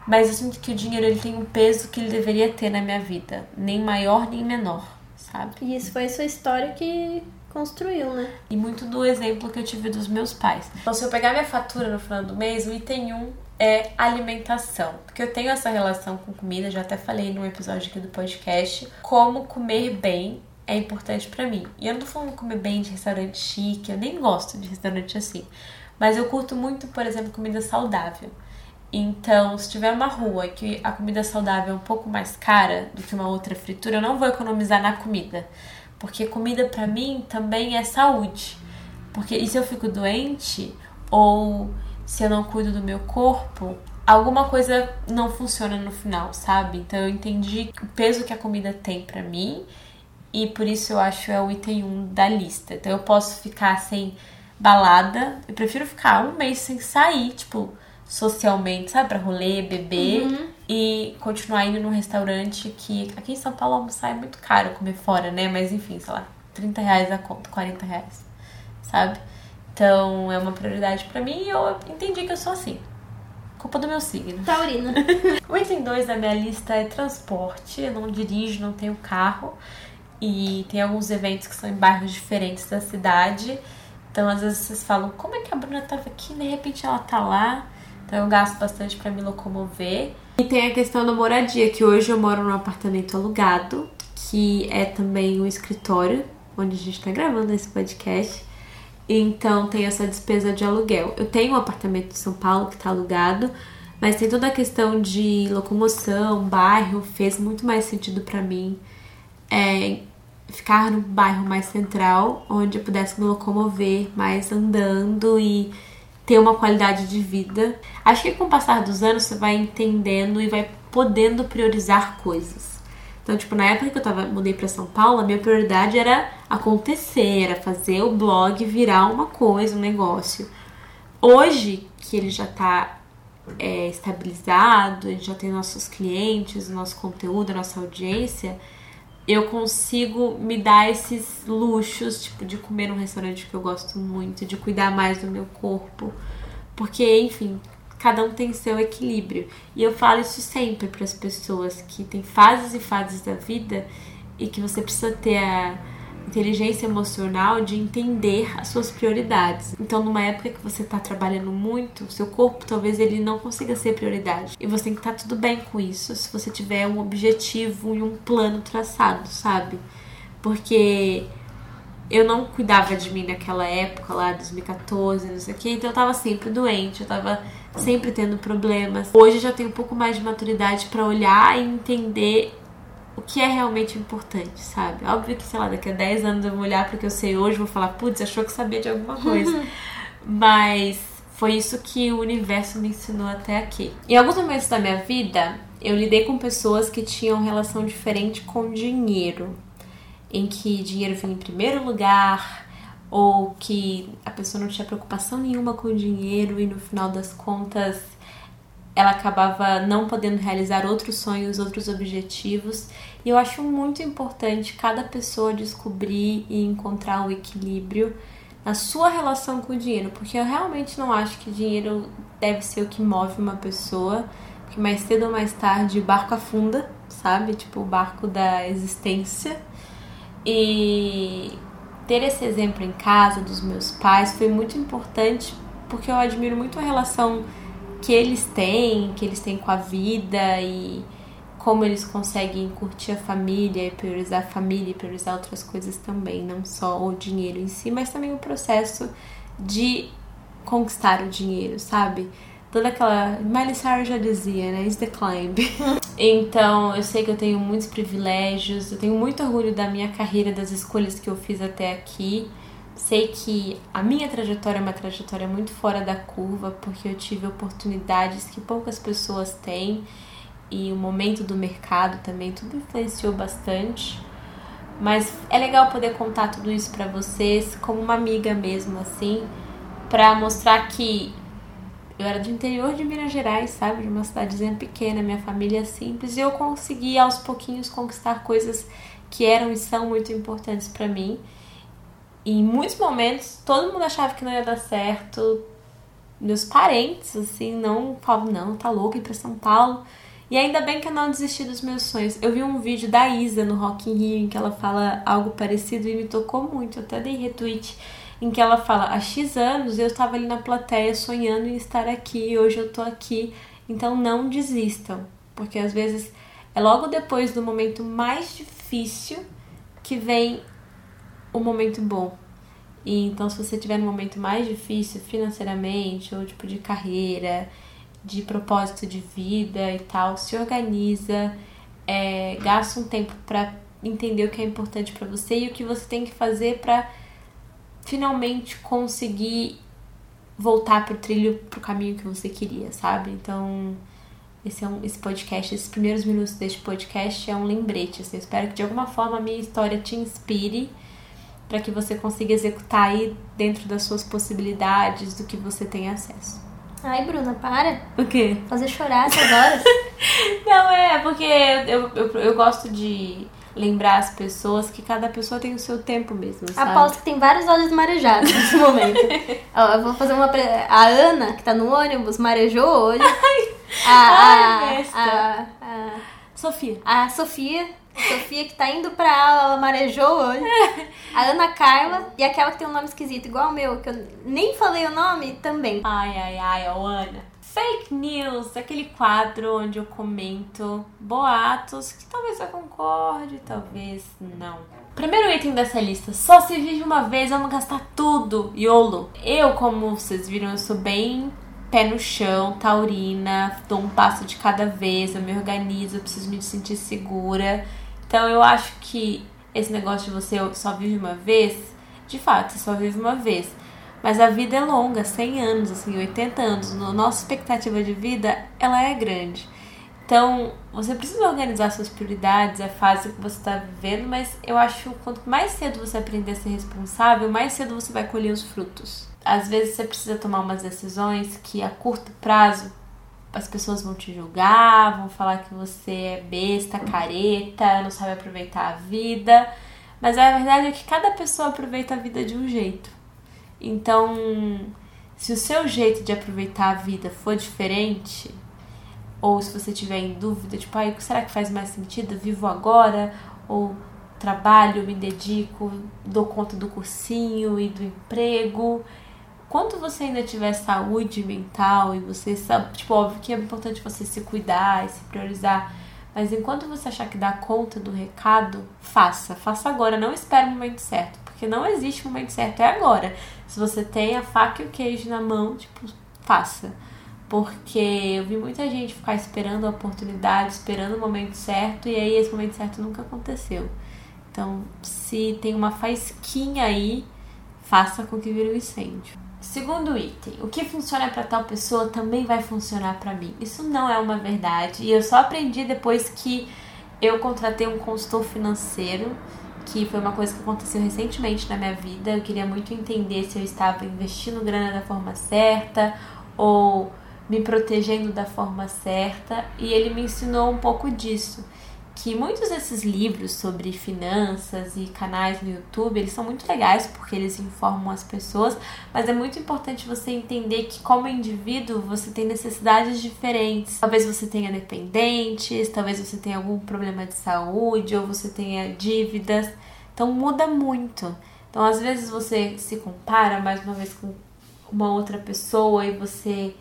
Mas eu sinto que o dinheiro ele tem um peso que ele deveria ter na minha vida. Nem maior, nem menor sabe? E isso foi sua história que construiu, né? E muito do exemplo que eu tive dos meus pais. Então, se eu pegar minha fatura no final do mês, o item 1 é alimentação. Porque eu tenho essa relação com comida, já até falei no episódio aqui do podcast, como comer bem é importante para mim. E eu não tô falando comer bem de restaurante chique, eu nem gosto de restaurante assim. Mas eu curto muito, por exemplo, comida saudável. Então, se tiver uma rua que a comida saudável é um pouco mais cara do que uma outra fritura, eu não vou economizar na comida. Porque comida para mim também é saúde. Porque e se eu fico doente ou se eu não cuido do meu corpo, alguma coisa não funciona no final, sabe? Então eu entendi o peso que a comida tem para mim e por isso eu acho é o item 1 da lista. Então eu posso ficar sem balada, eu prefiro ficar um mês sem sair, tipo, socialmente, sabe, pra rolê, beber Uhum. e continuar indo num restaurante que aqui em São Paulo almoçar é muito caro comer fora, né? Mas enfim, sei lá, 30 reais a conta, 40 reais, sabe? Então é uma prioridade pra mim e eu entendi que eu sou assim. Culpa do meu signo. Taurina. O item 2 da minha lista é transporte. Eu não dirijo, não tenho carro. E tem alguns eventos que são em bairros diferentes da cidade. Então, às vezes vocês falam, como é que a Bruna tava aqui e de repente ela tá lá? Então, eu gasto bastante pra me locomover. E tem a questão da moradia, que hoje eu moro num apartamento alugado, que é também um escritório, onde a gente tá gravando esse podcast. Então tem essa despesa de aluguel. Eu tenho um apartamento em São Paulo que tá alugado, mas tem toda a questão de locomoção, bairro, fez muito mais sentido pra mim é, ficar num bairro mais central, onde eu pudesse me locomover mais andando e ter uma qualidade de vida. Acho que com o passar dos anos você vai entendendo e vai podendo priorizar coisas. Então, tipo, na época que eu tava, mudei pra São Paulo, a minha prioridade era acontecer, era fazer o blog virar uma coisa, um negócio. Hoje, que ele já tá é, estabilizado, a gente já tem nossos clientes, nosso conteúdo, nossa audiência, eu consigo me dar esses luxos, tipo, de comer num restaurante que eu gosto muito, de cuidar mais do meu corpo. Porque, enfim, cada um tem seu equilíbrio. E eu falo isso sempre para as pessoas que tem fases e fases da vida e que você precisa ter a inteligência emocional de entender as suas prioridades. Então, numa época que você tá trabalhando muito, seu corpo talvez ele não consiga ser prioridade. E você tem que estar tudo bem com isso, se você tiver um objetivo e um plano traçado, sabe? Porque eu não cuidava de mim naquela época lá, 2014, não sei o que, então eu tava sempre doente, eu tava sempre tendo problemas. Hoje eu já tenho um pouco mais de maturidade para olhar e entender o que é realmente importante, sabe? Óbvio que, sei lá, daqui a 10 anos eu vou olhar pro que eu sei hoje e vou falar, putz, achou que sabia de alguma coisa. [laughs] Mas foi isso que o universo me ensinou até aqui. Em alguns momentos da minha vida, eu lidei com pessoas que tinham relação diferente com dinheiro. Em que dinheiro vinha em primeiro lugar, ou que a pessoa não tinha preocupação nenhuma com o dinheiro e no final das contas ela acabava não podendo realizar outros sonhos, outros objetivos. E eu acho muito importante cada pessoa descobrir e encontrar um equilíbrio na sua relação com o dinheiro, porque eu realmente não acho que dinheiro deve ser o que move uma pessoa, porque mais cedo ou mais tarde o barco afunda, sabe? Tipo o barco da existência. E ter esse exemplo em casa dos meus pais foi muito importante, porque eu admiro muito a relação que eles têm, que eles têm com a vida e como eles conseguem curtir a família e priorizar a família e priorizar outras coisas também, não só o dinheiro em si, mas também o processo de conquistar o dinheiro, sabe? Toda aquela. Miley Cyrus já dizia, né? Is the climb. [laughs] então, eu sei que eu tenho muitos privilégios, eu tenho muito orgulho da minha carreira, das escolhas que eu fiz até aqui. Sei que a minha trajetória é uma trajetória muito fora da curva, porque eu tive oportunidades que poucas pessoas têm e o momento do mercado também, tudo influenciou bastante. Mas é legal poder contar tudo isso pra vocês como uma amiga mesmo, assim, pra mostrar que eu era do interior de Minas Gerais, sabe? De uma cidadezinha pequena, minha família é simples, e eu consegui aos pouquinhos conquistar coisas que eram e são muito importantes pra mim. Em muitos momentos, todo mundo achava que não ia dar certo. Meus parentes, assim, não falavam, não, tá louca ir pra São Paulo. E ainda bem que eu não desisti dos meus sonhos. Eu vi um vídeo da Isa no Rock in Rio em que ela fala algo parecido e me tocou muito. Eu até dei retweet em que ela fala: há X anos eu estava ali na plateia sonhando em estar aqui, hoje eu tô aqui. Então não desistam, porque às vezes é logo depois do momento mais difícil que vem o momento bom. E então se você tiver no momento mais difícil financeiramente ou tipo de carreira, de propósito de vida e tal, se organiza, é, gasta um tempo para entender o que é importante para você e o que você tem que fazer para finalmente conseguir voltar pro trilho, pro caminho que você queria, sabe? Então, esse, é um, esse podcast, esses primeiros minutos deste podcast é um lembrete. Assim, eu espero que de alguma forma a minha história te inspire para que você consiga executar aí dentro das suas possibilidades, do que você tem acesso. Ai, Bruna, para. O quê? Fazer chorar essas horas. [laughs] Não, é, porque eu, eu, eu gosto de lembrar as pessoas que cada pessoa tem o seu tempo mesmo, sabe? Aposto que tem vários olhos marejados nesse momento. [laughs] Ó, eu vou fazer uma. Pre... A Ana, que tá no ônibus, marejou o olho. A, Ai, a, besta. a, a, Sofia. a Sofia. Sofia que tá indo pra aula, ela marejou olho. A Ana Carla e aquela que tem um nome esquisito, igual o meu, que eu nem falei o nome, também. Ai, ai, ai, ó, Ana. Fake news, aquele quadro onde eu comento boatos que talvez eu concorde, talvez não. Primeiro item dessa lista, só se vive uma vez, vamos gastar tudo, YOLO. Eu, como vocês viram, eu sou bem pé no chão, taurina, dou um passo de cada vez, eu me organizo, eu preciso me sentir segura. Então eu acho que esse negócio de você só vive uma vez, de fato, você só vive uma vez. Mas a vida é longa, 100 anos, assim, 80 anos. No, nossa expectativa de vida, ela é grande. Então, você precisa organizar suas prioridades, é a fase que você está vivendo, mas eu acho que quanto mais cedo você aprender a ser responsável, mais cedo você vai colher os frutos. Às vezes você precisa tomar umas decisões que a curto prazo as pessoas vão te julgar, vão falar que você é besta, careta, não sabe aproveitar a vida. Mas a verdade é que cada pessoa aproveita a vida de um jeito. Então, se o seu jeito de aproveitar a vida for diferente, ou se você tiver em dúvida, tipo, ai, será que faz mais sentido? Vivo agora? Ou trabalho, me dedico, dou conta do cursinho e do emprego? Quando você ainda tiver saúde mental e você sabe, tipo, óbvio que é importante você se cuidar e se priorizar, mas enquanto você achar que dá conta do recado, faça. Faça agora, não espere o momento certo, porque não existe momento certo, é agora. Se você tem a faca e o queijo na mão, tipo, faça. Porque eu vi muita gente ficar esperando a oportunidade, esperando o momento certo, e aí esse momento certo nunca aconteceu. Então, se tem uma faísquinha aí, faça com que vire um incêndio. Segundo item, o que funciona para tal pessoa também vai funcionar para mim. Isso não é uma verdade e eu só aprendi depois que eu contratei um consultor financeiro, que foi uma coisa que aconteceu recentemente na minha vida. Eu queria muito entender se eu estava investindo grana da forma certa ou me protegendo da forma certa, e ele me ensinou um pouco disso que muitos desses livros sobre finanças e canais no YouTube, eles são muito legais porque eles informam as pessoas, mas é muito importante você entender que como indivíduo você tem necessidades diferentes. Talvez você tenha dependentes, talvez você tenha algum problema de saúde ou você tenha dívidas. Então muda muito. Então às vezes você se compara mais uma vez com uma outra pessoa e você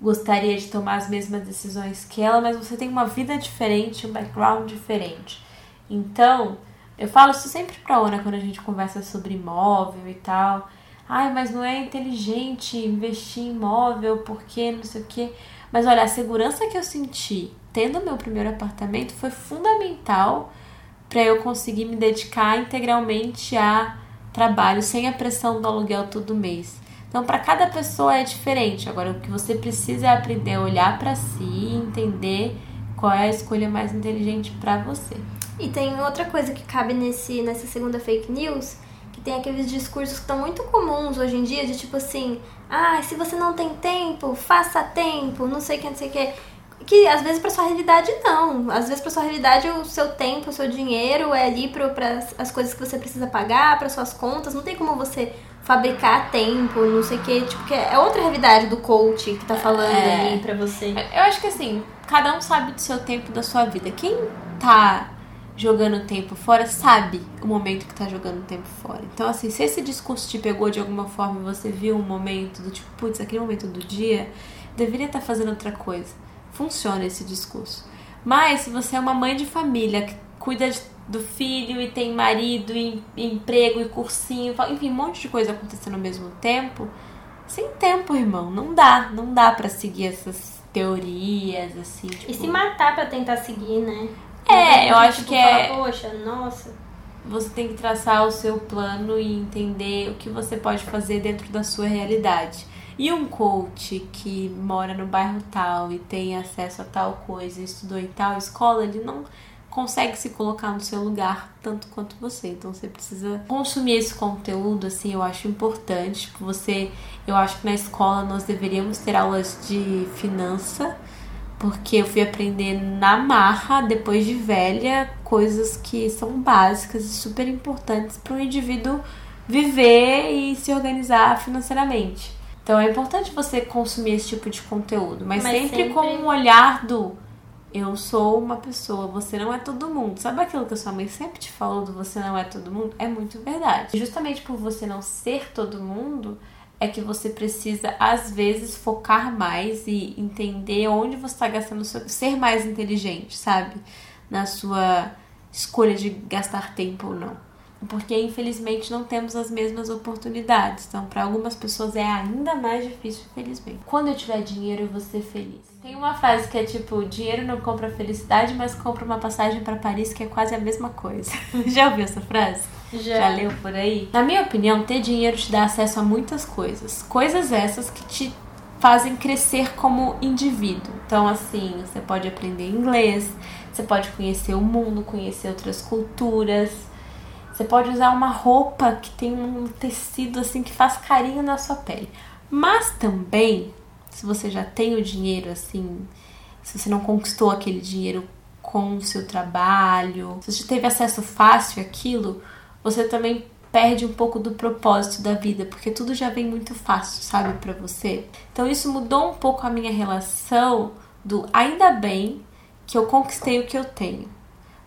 gostaria de tomar as mesmas decisões que ela, mas você tem uma vida diferente, um background diferente. Então, eu falo isso sempre pra Ana quando a gente conversa sobre imóvel e tal. Ai, mas não é inteligente investir em imóvel porque não sei o quê. Mas olha, a segurança que eu senti tendo meu primeiro apartamento foi fundamental para eu conseguir me dedicar integralmente a trabalho sem a pressão do aluguel todo mês. Então, para cada pessoa é diferente. Agora, o que você precisa é aprender a olhar para si e entender qual é a escolha mais inteligente para você. E tem outra coisa que cabe nesse, nessa segunda fake news, que tem aqueles discursos que estão muito comuns hoje em dia, de tipo assim, ah, se você não tem tempo, faça tempo, não sei o que, não sei o que. Que às vezes pra sua realidade não. Às vezes pra sua realidade o seu tempo, o seu dinheiro é ali para as coisas que você precisa pagar, para suas contas. Não tem como você fabricar tempo, não sei o que. Tipo, que é outra realidade do coach que tá falando É. ali pra você. Eu acho que assim, cada um sabe do seu tempo, da sua vida. Quem tá jogando tempo fora sabe o momento que tá jogando tempo fora. Então, assim, se esse discurso te pegou de alguma forma e você viu um momento do tipo, putz, aquele momento do dia, deveria estar fazendo outra coisa. Funciona esse discurso. Mas se você é uma mãe de família que cuida de- do filho e tem marido e, emprego e cursinho, enfim, um monte de coisa acontecendo ao mesmo tempo, sem tempo, irmão, não dá, não dá pra seguir essas teorias, assim. Tipo... E se matar pra tentar seguir, né? É, eu acho tipo, que é. Poxa, nossa. Você tem que traçar o seu plano e entender o que você pode fazer dentro da sua realidade. E um coach que mora no bairro tal e tem acesso a tal coisa, estudou em tal escola, ele não consegue se colocar no seu lugar tanto quanto você. Então você precisa consumir esse conteúdo, assim, eu acho importante. Tipo, você, eu acho que na escola nós deveríamos ter aulas de finança, porque eu fui aprender na marra, depois de velha, coisas que são básicas e super importantes para o indivíduo viver e se organizar financeiramente. Então é importante você consumir esse tipo de conteúdo, mas, Mas sempre, sempre- com um olhar do eu sou uma pessoa, você não é todo mundo. Sabe aquilo que a sua mãe sempre te falou do você não é todo mundo? É muito verdade. Justamente por você não ser todo mundo, é que você precisa, às vezes, focar mais e entender onde você está gastando seu. ser mais inteligente, sabe? Na sua escolha de gastar tempo ou não. Porque, infelizmente, não temos as mesmas oportunidades. Então, para algumas pessoas é ainda mais difícil, infelizmente. Quando eu tiver dinheiro, eu vou ser feliz. Tem uma frase que é tipo: dinheiro não compra felicidade, mas compra uma passagem para Paris, que é quase a mesma coisa. [laughs] Já ouviu essa frase? Já. Já leu por aí? Na minha opinião, ter dinheiro te dá acesso a muitas coisas. Coisas essas que te fazem crescer como indivíduo. Então, assim, você pode aprender inglês, você pode conhecer o mundo, conhecer outras culturas. Você pode usar uma roupa que tem um tecido assim que faz carinho na sua pele. Mas também, se você já tem o dinheiro assim, se você não conquistou aquele dinheiro com o seu trabalho, se você teve acesso fácil àquilo, você também perde um pouco do propósito da vida, porque tudo já vem muito fácil, sabe, pra você. Então isso mudou um pouco a minha relação do ainda bem que eu conquistei o que eu tenho,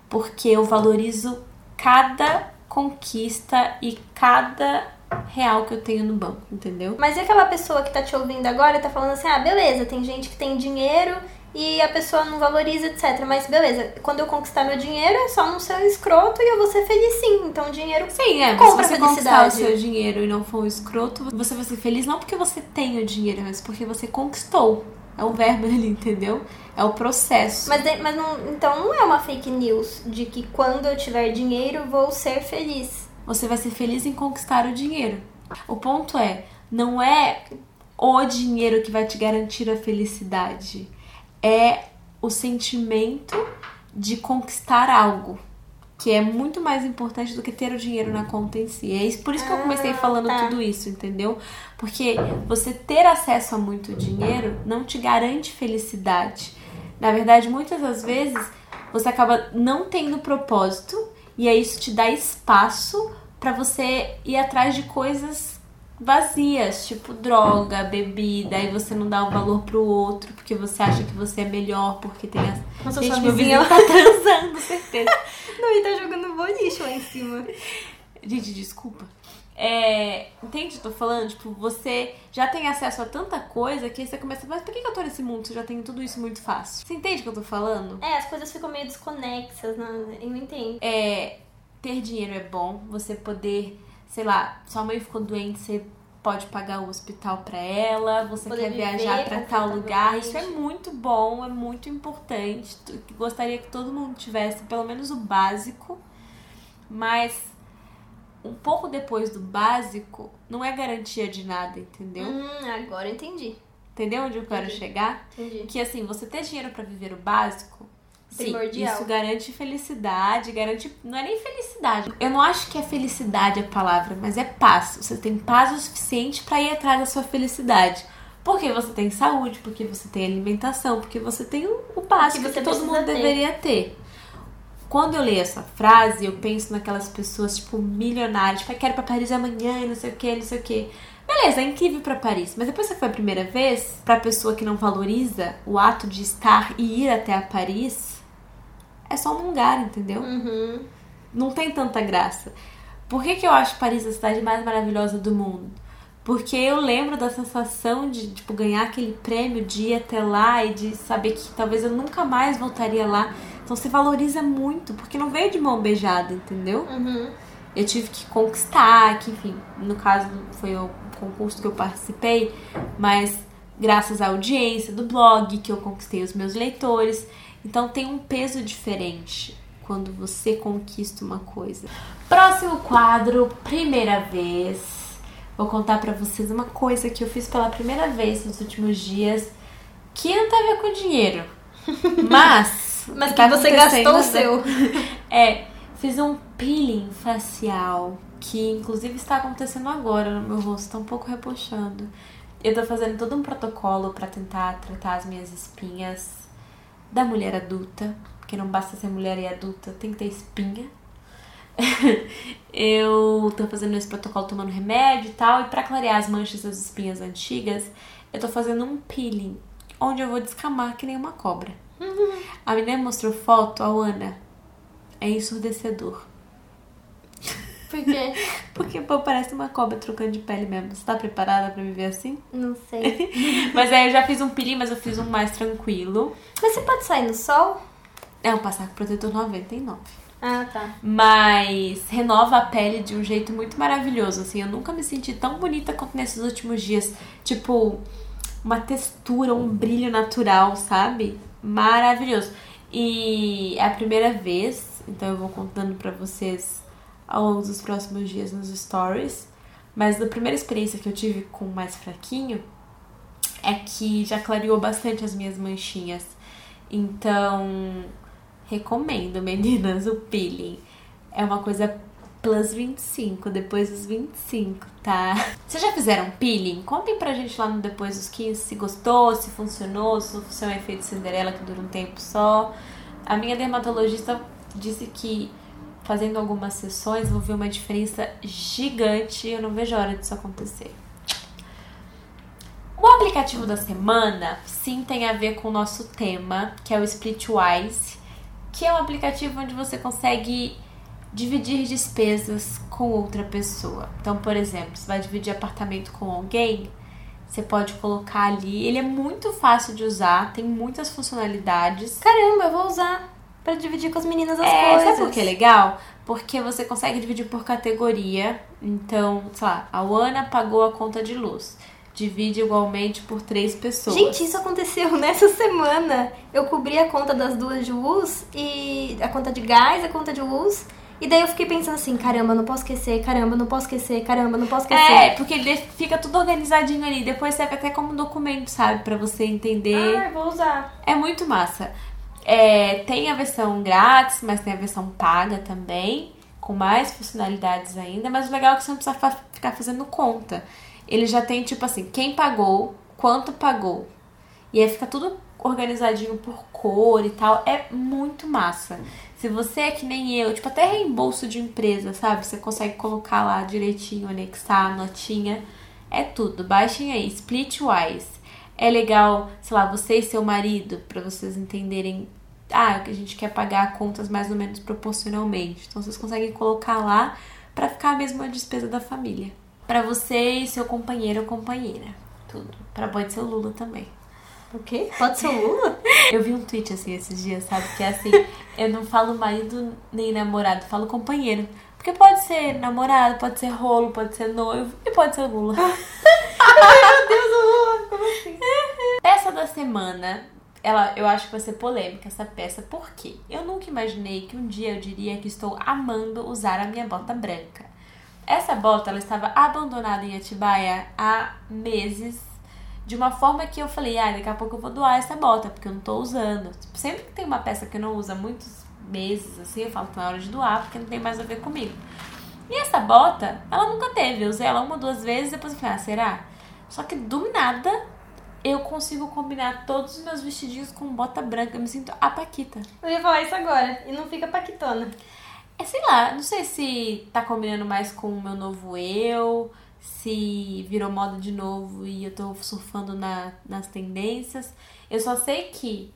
porque eu valorizo cada conquista e cada real que eu tenho no banco, entendeu? Mas e aquela pessoa que tá te ouvindo agora e tá falando assim, ah, beleza, tem gente que tem dinheiro e a pessoa não valoriza, etc. Mas beleza, quando eu conquistar meu dinheiro é só não ser um escroto e eu vou ser feliz sim. Então o dinheiro Sim, é. Compra se você conquistar o felicidade. seu dinheiro e não for um escroto, você vai ser feliz não porque você tem o dinheiro, mas porque você conquistou. É o verbo ali, entendeu? É o processo. Mas, mas não, então não é uma fake news de que quando eu tiver dinheiro vou ser feliz. Você vai ser feliz em conquistar o dinheiro. O ponto é, não é o dinheiro que vai te garantir a felicidade. É o sentimento de conquistar algo. Que é muito mais importante do que ter o dinheiro na conta em si. É isso, por isso que eu comecei Ah, falando tá. tudo isso, entendeu? Porque você ter acesso a muito dinheiro não te garante felicidade. Na verdade, muitas das vezes você acaba não tendo propósito e aí isso te dá espaço pra você ir atrás de coisas vazias, tipo droga, bebida, aí você não dá o valor pro outro porque você acha que você é melhor, porque tem as. Nossa, Gente, meu vizinha vizinho tá transando, certeza. [laughs] Não, e tá jogando boliche lá em cima. Gente, desculpa. É, entende o que eu tô falando? Tipo, você já tem acesso a tanta coisa que aí você começa, mas por que eu tô nesse mundo se eu já tenho tudo isso muito fácil? Você entende o que eu tô falando? É, as coisas ficam meio desconexas, né? eu entendo. É, ter dinheiro é bom, você poder, sei lá, sua mãe ficou doente, você pode pagar o hospital pra ela, você Poder quer viajar pra tal lugar, isso é muito bom, é muito importante. Gostaria que todo mundo tivesse pelo menos o básico, mas um pouco depois do básico não é garantia de nada, entendeu? Hum, agora entendi. Entendeu onde eu quero Entendi. chegar? Entendi. Que assim, você ter dinheiro pra viver o básico, sim, isso garante felicidade, garante. Não é nem felicidade. Eu não acho que é felicidade a palavra, mas é paz. Você tem paz o suficiente pra ir atrás da sua felicidade. Porque você tem saúde, porque você tem alimentação, porque você tem o, o básico Que que, todo mundo ter. deveria ter. Quando eu leio essa frase, eu penso naquelas pessoas, tipo, milionárias, tipo, eu quero ir pra Paris amanhã, e não sei o que, não sei o que. Beleza, é incrível pra Paris, mas depois que foi a primeira vez, pra pessoa que não valoriza o ato de estar e ir até a Paris, é só um lugar, entendeu? Uhum. Não tem tanta graça. Por que, que eu acho Paris a cidade mais maravilhosa do mundo? Porque eu lembro da sensação de, tipo, ganhar aquele prêmio, de ir até lá e de saber que talvez eu nunca mais voltaria lá. Então você valoriza muito, porque não veio de mão beijada, entendeu? Uhum. eu tive que conquistar, que enfim, no caso foi o concurso que eu participei, mas graças à audiência do blog que eu conquistei os meus leitores. Então tem um peso diferente quando você conquista uma coisa. Próximo quadro, primeira vez. Vou contar para vocês uma coisa que eu fiz pela primeira vez nos últimos dias, que não tem a ver com dinheiro. [laughs] Mas, Mas que tá você acontecendo- gastou o seu. [laughs] É, fiz um peeling facial, que inclusive está acontecendo agora no meu rosto, tá um pouco repuxando. Eu tô fazendo todo um protocolo pra tentar tratar as minhas espinhas da mulher adulta, porque não basta ser mulher e adulta, tem que ter espinha. [laughs] eu tô fazendo esse protocolo tomando remédio e tal, e pra clarear as manchas das espinhas antigas, eu tô fazendo um peeling, onde eu vou descamar que nem uma cobra. A menina mostrou foto, a Ana. É ensurdecedor. Por quê? [laughs] Porque, pô, parece uma cobra trocando de pele mesmo. Você tá preparada pra viver assim? Não sei. [laughs] mas aí eu já fiz um peeling, mas eu fiz um mais tranquilo. Mas você pode sair no sol? É um passaco protetor 99. Ah, tá. Mas renova a pele de um jeito muito maravilhoso, assim. Eu nunca me senti tão bonita quanto nesses últimos dias. Tipo, uma textura, um brilho natural, sabe? Maravilhoso. E é a primeira vez, então eu vou contando pra vocês ao longo dos próximos dias nos stories. Mas da primeira experiência que eu tive com o mais fraquinho é que já clareou bastante as minhas manchinhas. Então, recomendo, meninas, o peeling. É uma coisa plus 25, depois dos 25, tá? Vocês já fizeram peeling? Contem pra gente lá no Depois dos 15 se gostou, se funcionou, se é um efeito Cinderela que dura um tempo só. A minha dermatologista disse que fazendo algumas sessões vou ver uma diferença gigante. Eu não vejo a hora disso acontecer. O aplicativo da semana, sim, tem a ver com o nosso tema, que é o Splitwise, que é um aplicativo onde você consegue dividir despesas com outra pessoa. Então, por exemplo, você vai dividir apartamento com alguém, você pode colocar ali. Ele é muito fácil de usar, tem muitas funcionalidades. Caramba, eu vou usar pra dividir com as meninas as É, coisas. sabe por que é legal? Porque você consegue dividir por categoria. Então, sei lá, a Ana pagou a conta de luz. Divide igualmente por três pessoas. Gente, isso aconteceu [laughs] nessa semana. Eu cobri a conta das duas de luz e a conta de gás, a conta de luz. E daí eu fiquei pensando assim, caramba, não posso esquecer, caramba, não posso esquecer, caramba, não posso esquecer. É, porque ele fica tudo organizadinho ali. Depois serve até como um documento, sabe? Pra você entender. Ah, eu vou usar. É muito massa. É, tem a versão grátis, mas tem a versão paga também, com mais funcionalidades ainda. Mas o legal é que você não precisa fa- ficar fazendo conta. Ele já tem, tipo assim, quem pagou, quanto pagou. E aí fica tudo organizadinho por cor e tal. É muito massa. Se você é que nem eu, tipo, até reembolso de empresa, sabe? Você consegue colocar lá direitinho, anexar a notinha. É tudo. Baixem aí, Splitwise. É legal, sei lá, você e seu marido, pra vocês entenderem. Ah, que a gente quer pagar contas mais ou menos proporcionalmente. Então vocês conseguem colocar lá pra ficar a mesma despesa da família. Pra você e seu companheiro ou companheira. Tudo. Pra pode ser o Lula também. O quê? Pode ser o Lula? [laughs] Eu vi um tweet assim esses dias, sabe? Que é assim, eu não falo marido nem namorado, falo companheiro. Porque pode ser namorado, pode ser rolo, pode ser noivo e pode ser Lula. [laughs] Meu Deus, o Lula, como assim? [laughs] Peça da semana, ela, eu acho que vai ser polêmica essa peça, porque eu nunca imaginei que um dia eu diria que estou amando usar a minha bota branca. Essa bota, ela estava abandonada em Atibaia há meses, de uma forma que eu falei, ah, daqui a pouco eu vou doar essa bota, porque eu não tô usando. Tipo, sempre que tem uma peça que eu não uso há muitos meses, assim, eu falo que é hora de doar, porque não tem mais a ver comigo. E essa bota, ela nunca teve. Eu usei ela uma, duas vezes, depois eu falei, ah, será? Só que do nada eu consigo combinar todos os meus vestidinhos com bota branca. Eu me sinto a Paquita. Eu ia falar isso agora. E não fica paquitona. É, sei lá, não sei se tá combinando mais com o meu novo eu, se virou moda de novo e eu tô surfando na, nas tendências. Eu só sei que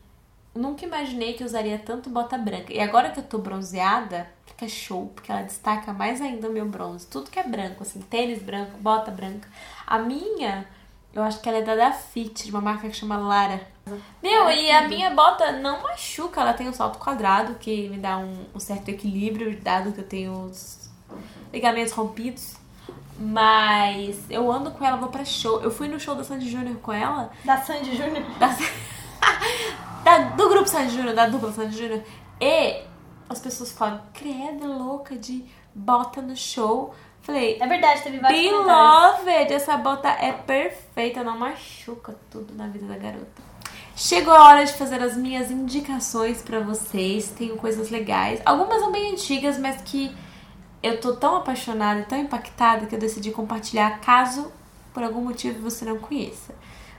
nunca imaginei que eu usaria tanto bota branca. E agora que eu tô bronzeada, fica show, porque ela destaca mais ainda o meu bronze. Tudo que é branco, assim, tênis branco, bota branca. A minha, eu acho que ela é da Dafit, de uma marca que chama Lara. Meu, e a minha bota não machuca, ela tem um salto quadrado que me dá um, um certo equilíbrio, dado que eu tenho os ligamentos rompidos. Mas eu ando com ela, vou pra show. Eu fui no show da Sandy Júnior com ela. Da Sandy Júnior? Da... [laughs] da... do grupo Sandy Júnior, da dupla Sandy Júnior. E as pessoas falam, credo, louca de bota no show. Falei, é verdade, teve vários Beloved, essa bota é perfeita, não machuca tudo na vida da garota. Chegou a hora de fazer as minhas indicações para vocês. Tenho coisas legais. Algumas são bem antigas, mas que eu tô tão apaixonada e tão impactada que eu decidi compartilhar caso por algum motivo você não conheça.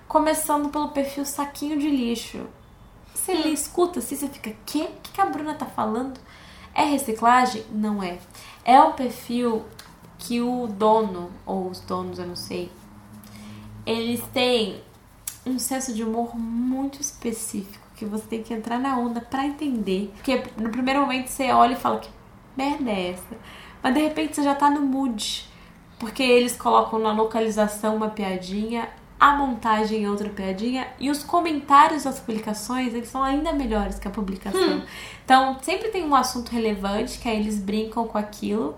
Começando pelo perfil Saquinho de Lixo. Você lê, escuta assim, você fica, quê? O que a Bruna tá falando? É reciclagem? Não é. É um perfil que o dono, ou os donos, eu não sei, eles têm um senso de humor muito específico que você tem que entrar na onda para entender. Porque no primeiro momento você olha e fala que merda é essa? Mas de repente você já tá no mood. Porque eles colocam na localização uma piadinha, a montagem é outra piadinha e os comentários das publicações eles são ainda melhores que a publicação. Hum. Então sempre tem um assunto relevante que aí eles brincam com aquilo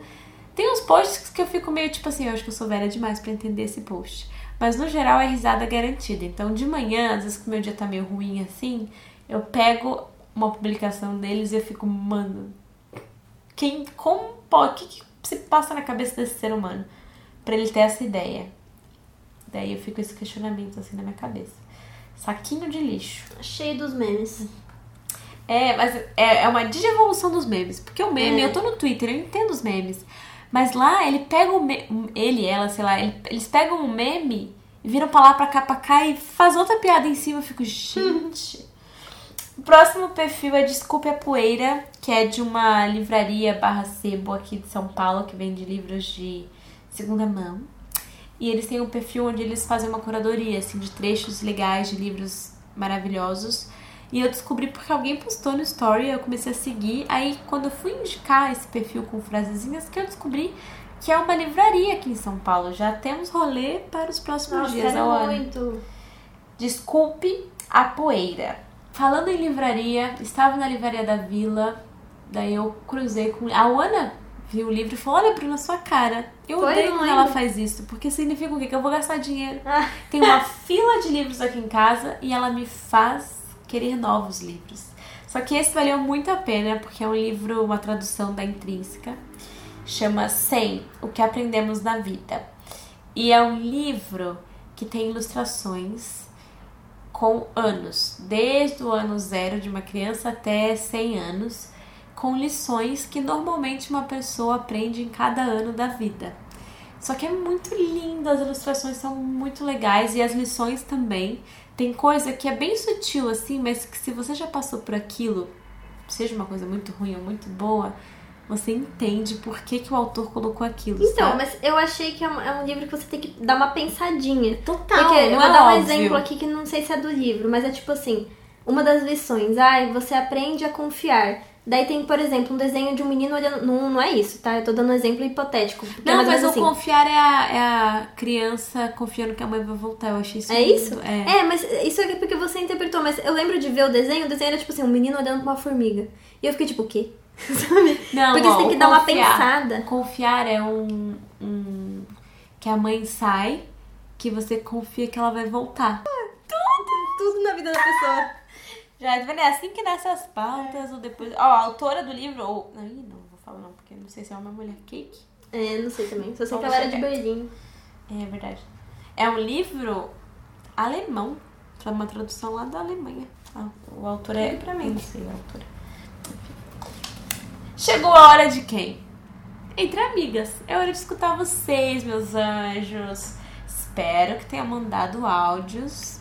tem uns posts que eu fico meio tipo assim, eu acho que eu sou velha demais para entender esse post. Mas no geral é risada garantida. Então de manhã, às vezes que o meu dia tá meio ruim assim, eu pego uma publicação deles e eu fico, mano, quem, como pode, o que, que se passa na cabeça desse ser humano para ele ter essa ideia? Daí eu fico esse questionamento assim na minha cabeça. Saquinho de lixo. Cheio dos memes. É, mas é, é uma digievolução dos memes. Porque o meme, é. eu tô no Twitter, eu entendo os memes. Mas lá ele pega o meme, ele, ela, sei lá, eles pegam um meme e viram pra lá, pra cá, pra cá e faz outra piada em cima. Eu fico, [laughs] gente. O próximo perfil é Desculpe a Poeira, que é de uma livraria barra sebo aqui de São Paulo, que vende livros de segunda mão. E eles têm um perfil onde eles fazem uma curadoria, assim, de trechos legais de livros maravilhosos. E eu descobri porque alguém postou no story, eu comecei a seguir. Aí quando eu fui indicar esse perfil com frasezinhas, que eu descobri que é uma livraria aqui em São Paulo. Já temos rolê para os próximos Nossa, dias ano. muito. Desculpe a poeira. Falando em livraria, estava na livraria da Vila, daí eu cruzei com a Ana viu o livro e falou: Olha, Bruna, sua cara. Eu Foi, odeio quando ela faz isso, porque significa o quê? Que eu vou gastar dinheiro. Ah. Tem uma fila de livros aqui em casa e ela me faz querer novos livros. Só que esse valeu muito a pena, porque é um livro, uma tradução da Intrínseca. Chama 100, O que Aprendemos na Vida. E é um livro que tem ilustrações com anos, desde o ano zero de uma criança até 100 anos, com lições que normalmente uma pessoa aprende em cada ano da vida. Só que é muito lindo, as ilustrações são muito legais e as lições também. Tem coisa que é bem sutil assim, mas que se você já passou por aquilo, seja uma coisa muito ruim ou muito boa, você entende por que, que o autor colocou aquilo. Então, sabe? mas eu achei que é um, é um, livro que você tem que dar uma pensadinha. Total. Porque eu vou é dar um exemplo aqui que não sei se é do livro, mas é tipo assim: uma das lições, ai, ah, você aprende a confiar. Daí tem, por exemplo, um desenho de um menino olhando. Não, não é isso, tá? Eu tô dando um exemplo hipotético. Não, mas o assim. confiar é a, é a criança confiando que a mãe vai voltar. Eu achei isso. É lindo. isso? É. é, mas isso é porque você interpretou. Mas eu lembro de ver o desenho, o desenho era tipo assim, um menino olhando pra uma formiga. E eu fiquei tipo, o quê? [laughs] Sabe? Não, porque você tem que dar uma pensada. Confiar é um, um. que a mãe sai, que você confia que ela vai voltar. Ah, tudo! Tudo na vida da pessoa. [laughs] Já é assim que nascem as pautas, ou depois. Ó, a autora do livro, ou. Não, não vou falar não, porque não sei se é uma mulher. Cake? É, não sei também. Só sei que ela era de Berlim. É verdade. É um livro alemão. Foi uma tradução lá da Alemanha. Ah, o autor é. pra mim. Não sei a autora. Chegou a hora de quem? Entre amigas. É hora de escutar vocês, meus anjos. Espero que tenha mandado áudios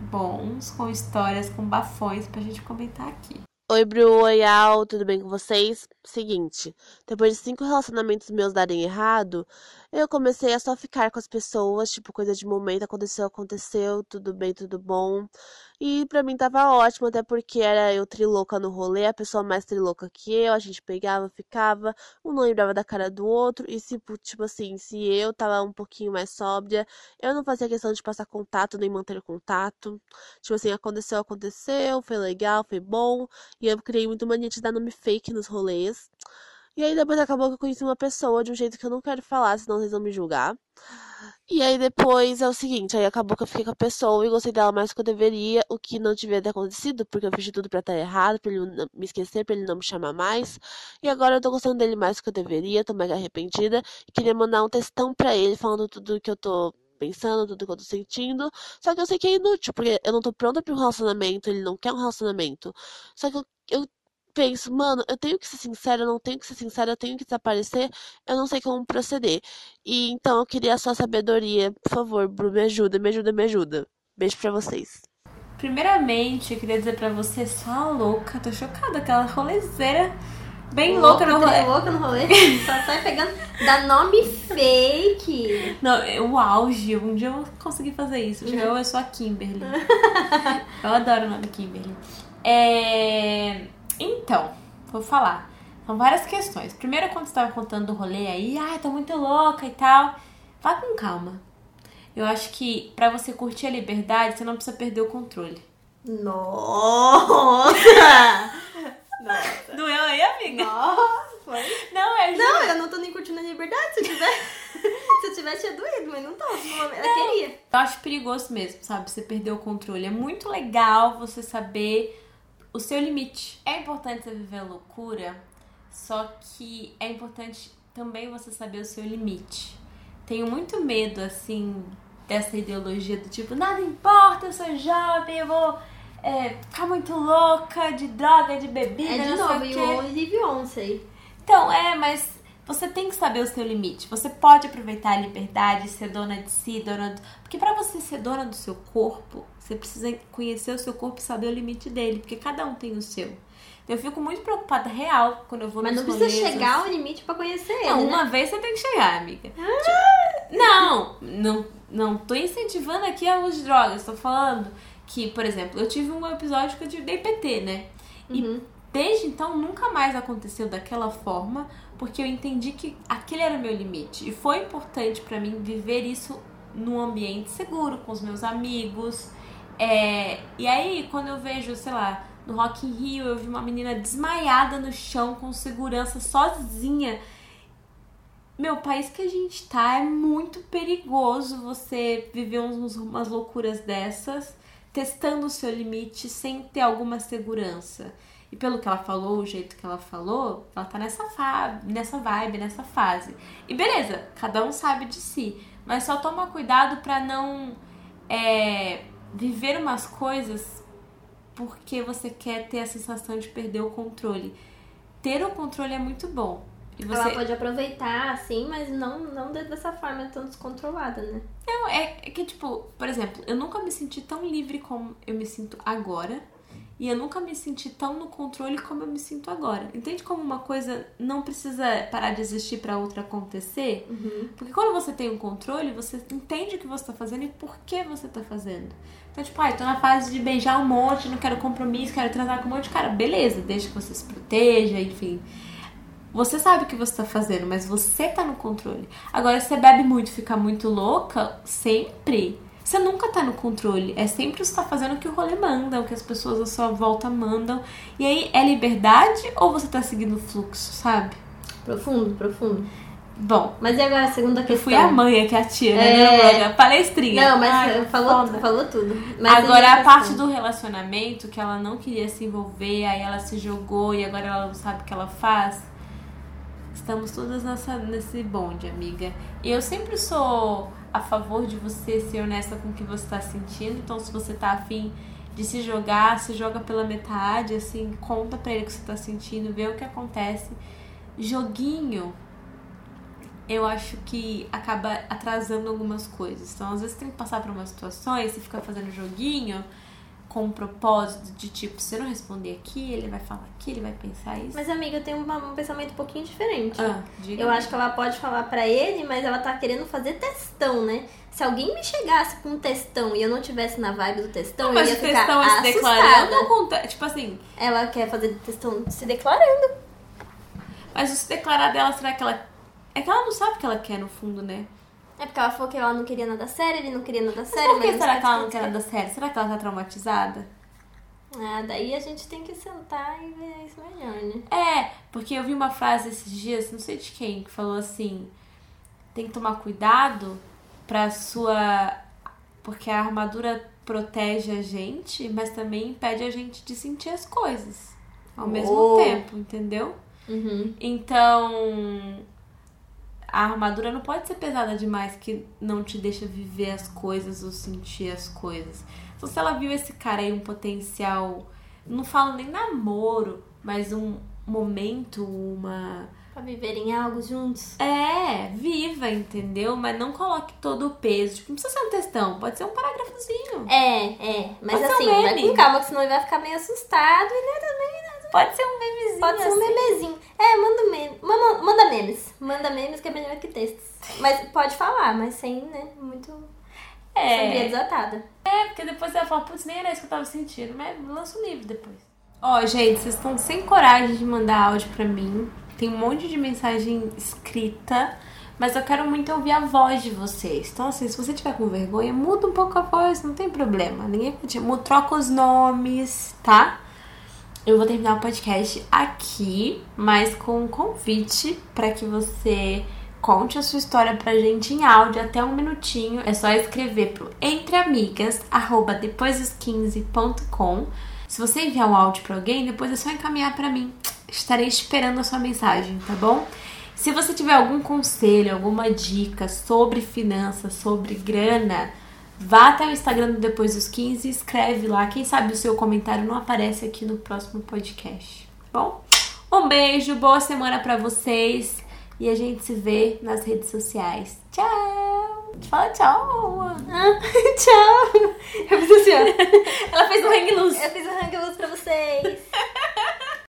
bons, com histórias, com bafões pra gente comentar aqui. Oi, Bru, oi, Al, tudo bem com vocês? Seguinte, depois de cinco relacionamentos meus darem errado, eu comecei a só ficar com as pessoas, tipo, coisa de momento, aconteceu, aconteceu, tudo bem, tudo bom. E pra mim tava ótimo, até porque era eu trilouca no rolê, a pessoa mais trilouca que eu, a gente pegava, ficava, um não lembrava da cara do outro, e se, tipo assim, se eu tava um pouquinho mais sóbria, eu não fazia questão de passar contato, nem manter contato. Tipo assim, aconteceu, aconteceu, foi legal, foi bom, e eu criei muito mania de dar nome fake nos rolês. E aí depois acabou que eu conheci uma pessoa de um jeito que eu não quero falar, senão vocês vão me julgar. E aí depois é o seguinte, aí acabou que eu fiquei com a pessoa e gostei dela mais do que eu deveria, o que não devia ter acontecido, porque eu fiz de tudo pra estar errado, pra ele não me esquecer, pra ele não me chamar mais. E agora eu tô gostando dele mais do que eu deveria, tô mega arrependida. E queria mandar um textão pra ele, falando tudo que eu tô pensando, tudo que eu tô sentindo. Só que eu sei que é inútil, porque eu não tô pronta pra um relacionamento, ele não quer um relacionamento. Só que eu, eu penso, mano, eu tenho que ser sincera, eu não tenho que ser sincera, eu tenho que desaparecer, eu não sei como proceder. E então eu queria a sua sabedoria, por favor, Bru, me ajuda, me ajuda, me ajuda. Beijo pra vocês. Primeiramente, eu queria dizer pra você, só louca, tô chocada, aquela rolezeira bem louca, no rolê. louca no rolê. Só [laughs] sai pegando. Dá nome fake. Não, é o auge, um dia eu vou conseguir fazer isso. Uhum. Eu, eu sou a Kimberly. eu adoro o nome Kimberly. É... Então, vou falar. São várias questões. Primeiro, quando você tava contando do rolê aí, ai, tô muito louca e tal. Vá com calma. Eu acho que pra você curtir a liberdade, você não precisa perder o controle. Nossa! Nossa. [laughs] Doeu aí, amiga? Nossa. Não, é Não, eu não tô nem curtindo a liberdade. Se eu tiver, [laughs] se eu tivesse, tinha doído, mas não tô. Ela queria. Eu acho perigoso mesmo, sabe? Você perder o controle. É muito legal você saber o seu limite. É importante você viver a loucura, só que é importante também você saber o seu limite. Tenho muito medo, assim, dessa ideologia do tipo, nada importa, eu sou jovem, eu vou é, ficar muito louca de droga, de bebida, É de não novo, sei e o quê. o Live Once aí. Então, é, mas você tem que saber o seu limite. Você pode aproveitar a liberdade, ser dona de si, dona do... Porque pra você ser dona do seu corpo, você precisa conhecer o seu corpo e saber o limite dele, porque cada um tem o seu. Eu fico muito preocupada real quando eu vou Mas não precisa rolês, chegar ao limite pra conhecer ele, Não, né? uma vez você tem que chegar, amiga. Tipo, não, não, não tô incentivando aqui a uso de drogas. Tô falando que, por exemplo, eu tive um episódio que eu dei PT, né? Uhum. E desde então nunca mais aconteceu daquela forma, porque eu entendi que aquele era o meu limite. E foi importante pra mim viver isso num ambiente seguro, com os meus amigos. É, e aí, quando eu vejo, sei lá, no Rock in Rio, eu vi uma menina desmaiada no chão com segurança sozinha. Meu, o país que a gente tá é muito perigoso você viver uns, umas loucuras dessas, testando o seu limite sem ter alguma segurança. E pelo que ela falou, o jeito que ela falou, ela tá nessa, nessa vibe, nessa fase. E beleza, cada um sabe de si. Mas só toma cuidado pra não é, viver umas coisas porque você quer ter a sensação de perder o controle. Ter o controle é muito bom. E você... Ela pode aproveitar, assim, mas não, não dessa forma tão descontrolada, né? Não, é, é que, tipo, por exemplo, eu nunca me senti tão livre como eu me sinto agora. E eu nunca me senti tão no controle como eu me sinto agora. Entende como uma coisa não precisa parar de existir pra outra acontecer? Porque quando você tem um controle, você entende o que você tá fazendo e por que você tá fazendo. Então, tipo, ai, tô na fase de beijar um monte, não quero compromisso, quero transar com um monte de cara. Beleza, desde que você se proteja, enfim. Você sabe o que você tá fazendo, mas você tá no controle. Agora, se você bebe muito fica muito louca, sempre, você nunca tá no controle. É sempre você tá fazendo o que o rolê manda, o que as pessoas à sua volta mandam. E aí, é liberdade ou você tá seguindo o fluxo, sabe? Profundo, profundo. Bom, Mas e agora a segunda eu questão? fui a mãe aqui, a tia, né? É. Palestrinha. Não, mas Ai, falou, foda. falou tudo. Mas agora a questão? parte do relacionamento, que ela não queria se envolver, aí ela se jogou e agora ela não sabe o que ela faz. Estamos todas nessa, nesse bonde, amiga. E eu sempre sou a favor de você ser honesta com o que você tá sentindo. Então, se você tá afim de se jogar, se joga pela metade, assim, conta pra ele o que você tá sentindo, vê o que acontece. Joguinho, eu acho que acaba atrasando algumas coisas. Então, às vezes tem que passar por umas situações, você fica fazendo joguinho com um propósito de tipo, se eu não responder aqui, ele vai falar aqui, ele vai pensar isso. Mas, amiga, eu tenho uma- um pensamento um pouquinho diferente. Ah, diga. Eu acho que ela pode falar pra ele, mas ela tá querendo fazer testão, né? Se alguém me chegasse com um testão e eu não tivesse na vibe do testão, Não, eu ia ficar textão é se assustada. declarando conta. Tipo assim, Ela quer fazer testão se declarando. mas o se declarar dela, será que ela. É que ela não sabe o que ela quer no fundo, né? É porque ela falou que ela não queria nada sério, ele não queria nada Mas sério. por que mas será que ela não quer nada sério? Será que ela tá traumatizada? Ah, daí a gente tem que sentar e ver isso melhor, né? É, porque eu vi uma frase esses dias, não sei de quem, que falou assim: tem que tomar cuidado pra sua. Porque a armadura protege a gente, mas também impede a gente de sentir as coisas ao mesmo Oh. tempo, entendeu? Uhum. Então, a armadura não pode ser pesada demais que não te deixa viver as coisas ou sentir as coisas. Então, se ela viu esse cara aí um potencial, não falo nem namoro, mas um momento, uma. Pra viverem algo juntos. É, viva, entendeu? Mas não coloque todo o peso. Tipo, não precisa ser um textão, pode ser um parágrafozinho. É, é. Mas Pode ser um assim, vai com calma, que senão ele vai ficar meio assustado e né, também. Pode ser um memezinho. Pode ser um assim. memezinho. É, manda meme. Manda, manda memes. Manda memes que é melhor que textos. Mas pode falar, mas sem, né? Muito. Sangria É, desatada. é, porque depois você vai falar, putz, nem era isso que eu tava sentindo, mas lança um livro depois. Ó, gente, vocês estão sem coragem de mandar áudio pra mim. Tem um monte de mensagem escrita, mas eu quero muito ouvir a voz de vocês. Então, assim, se você tiver com vergonha, muda um pouco a voz, não tem problema. Ninguém mu- Troca os nomes, tá? Eu vou terminar o podcast aqui, mas com um convite para que você conte a sua história pra gente em áudio até um minutinho. É só escrever pro entreamigas@depoisdos15.com. Se você enviar um áudio pra alguém, depois é só encaminhar pra mim. Estarei esperando a sua mensagem, tá bom? Se você tiver algum conselho, alguma dica sobre finanças, sobre grana, vá até o Instagram do Depois dos 15 e escreve lá. Quem sabe o seu comentário não aparece aqui no próximo podcast, tá bom? Um beijo, boa semana pra vocês e a gente se vê nas redes sociais. Tchau! Fala tchau! Ah, [laughs] tchau. Eu fiz assim. [laughs] Ela fez um hang loose. Eu fiz um hang loose pra vocês. [laughs]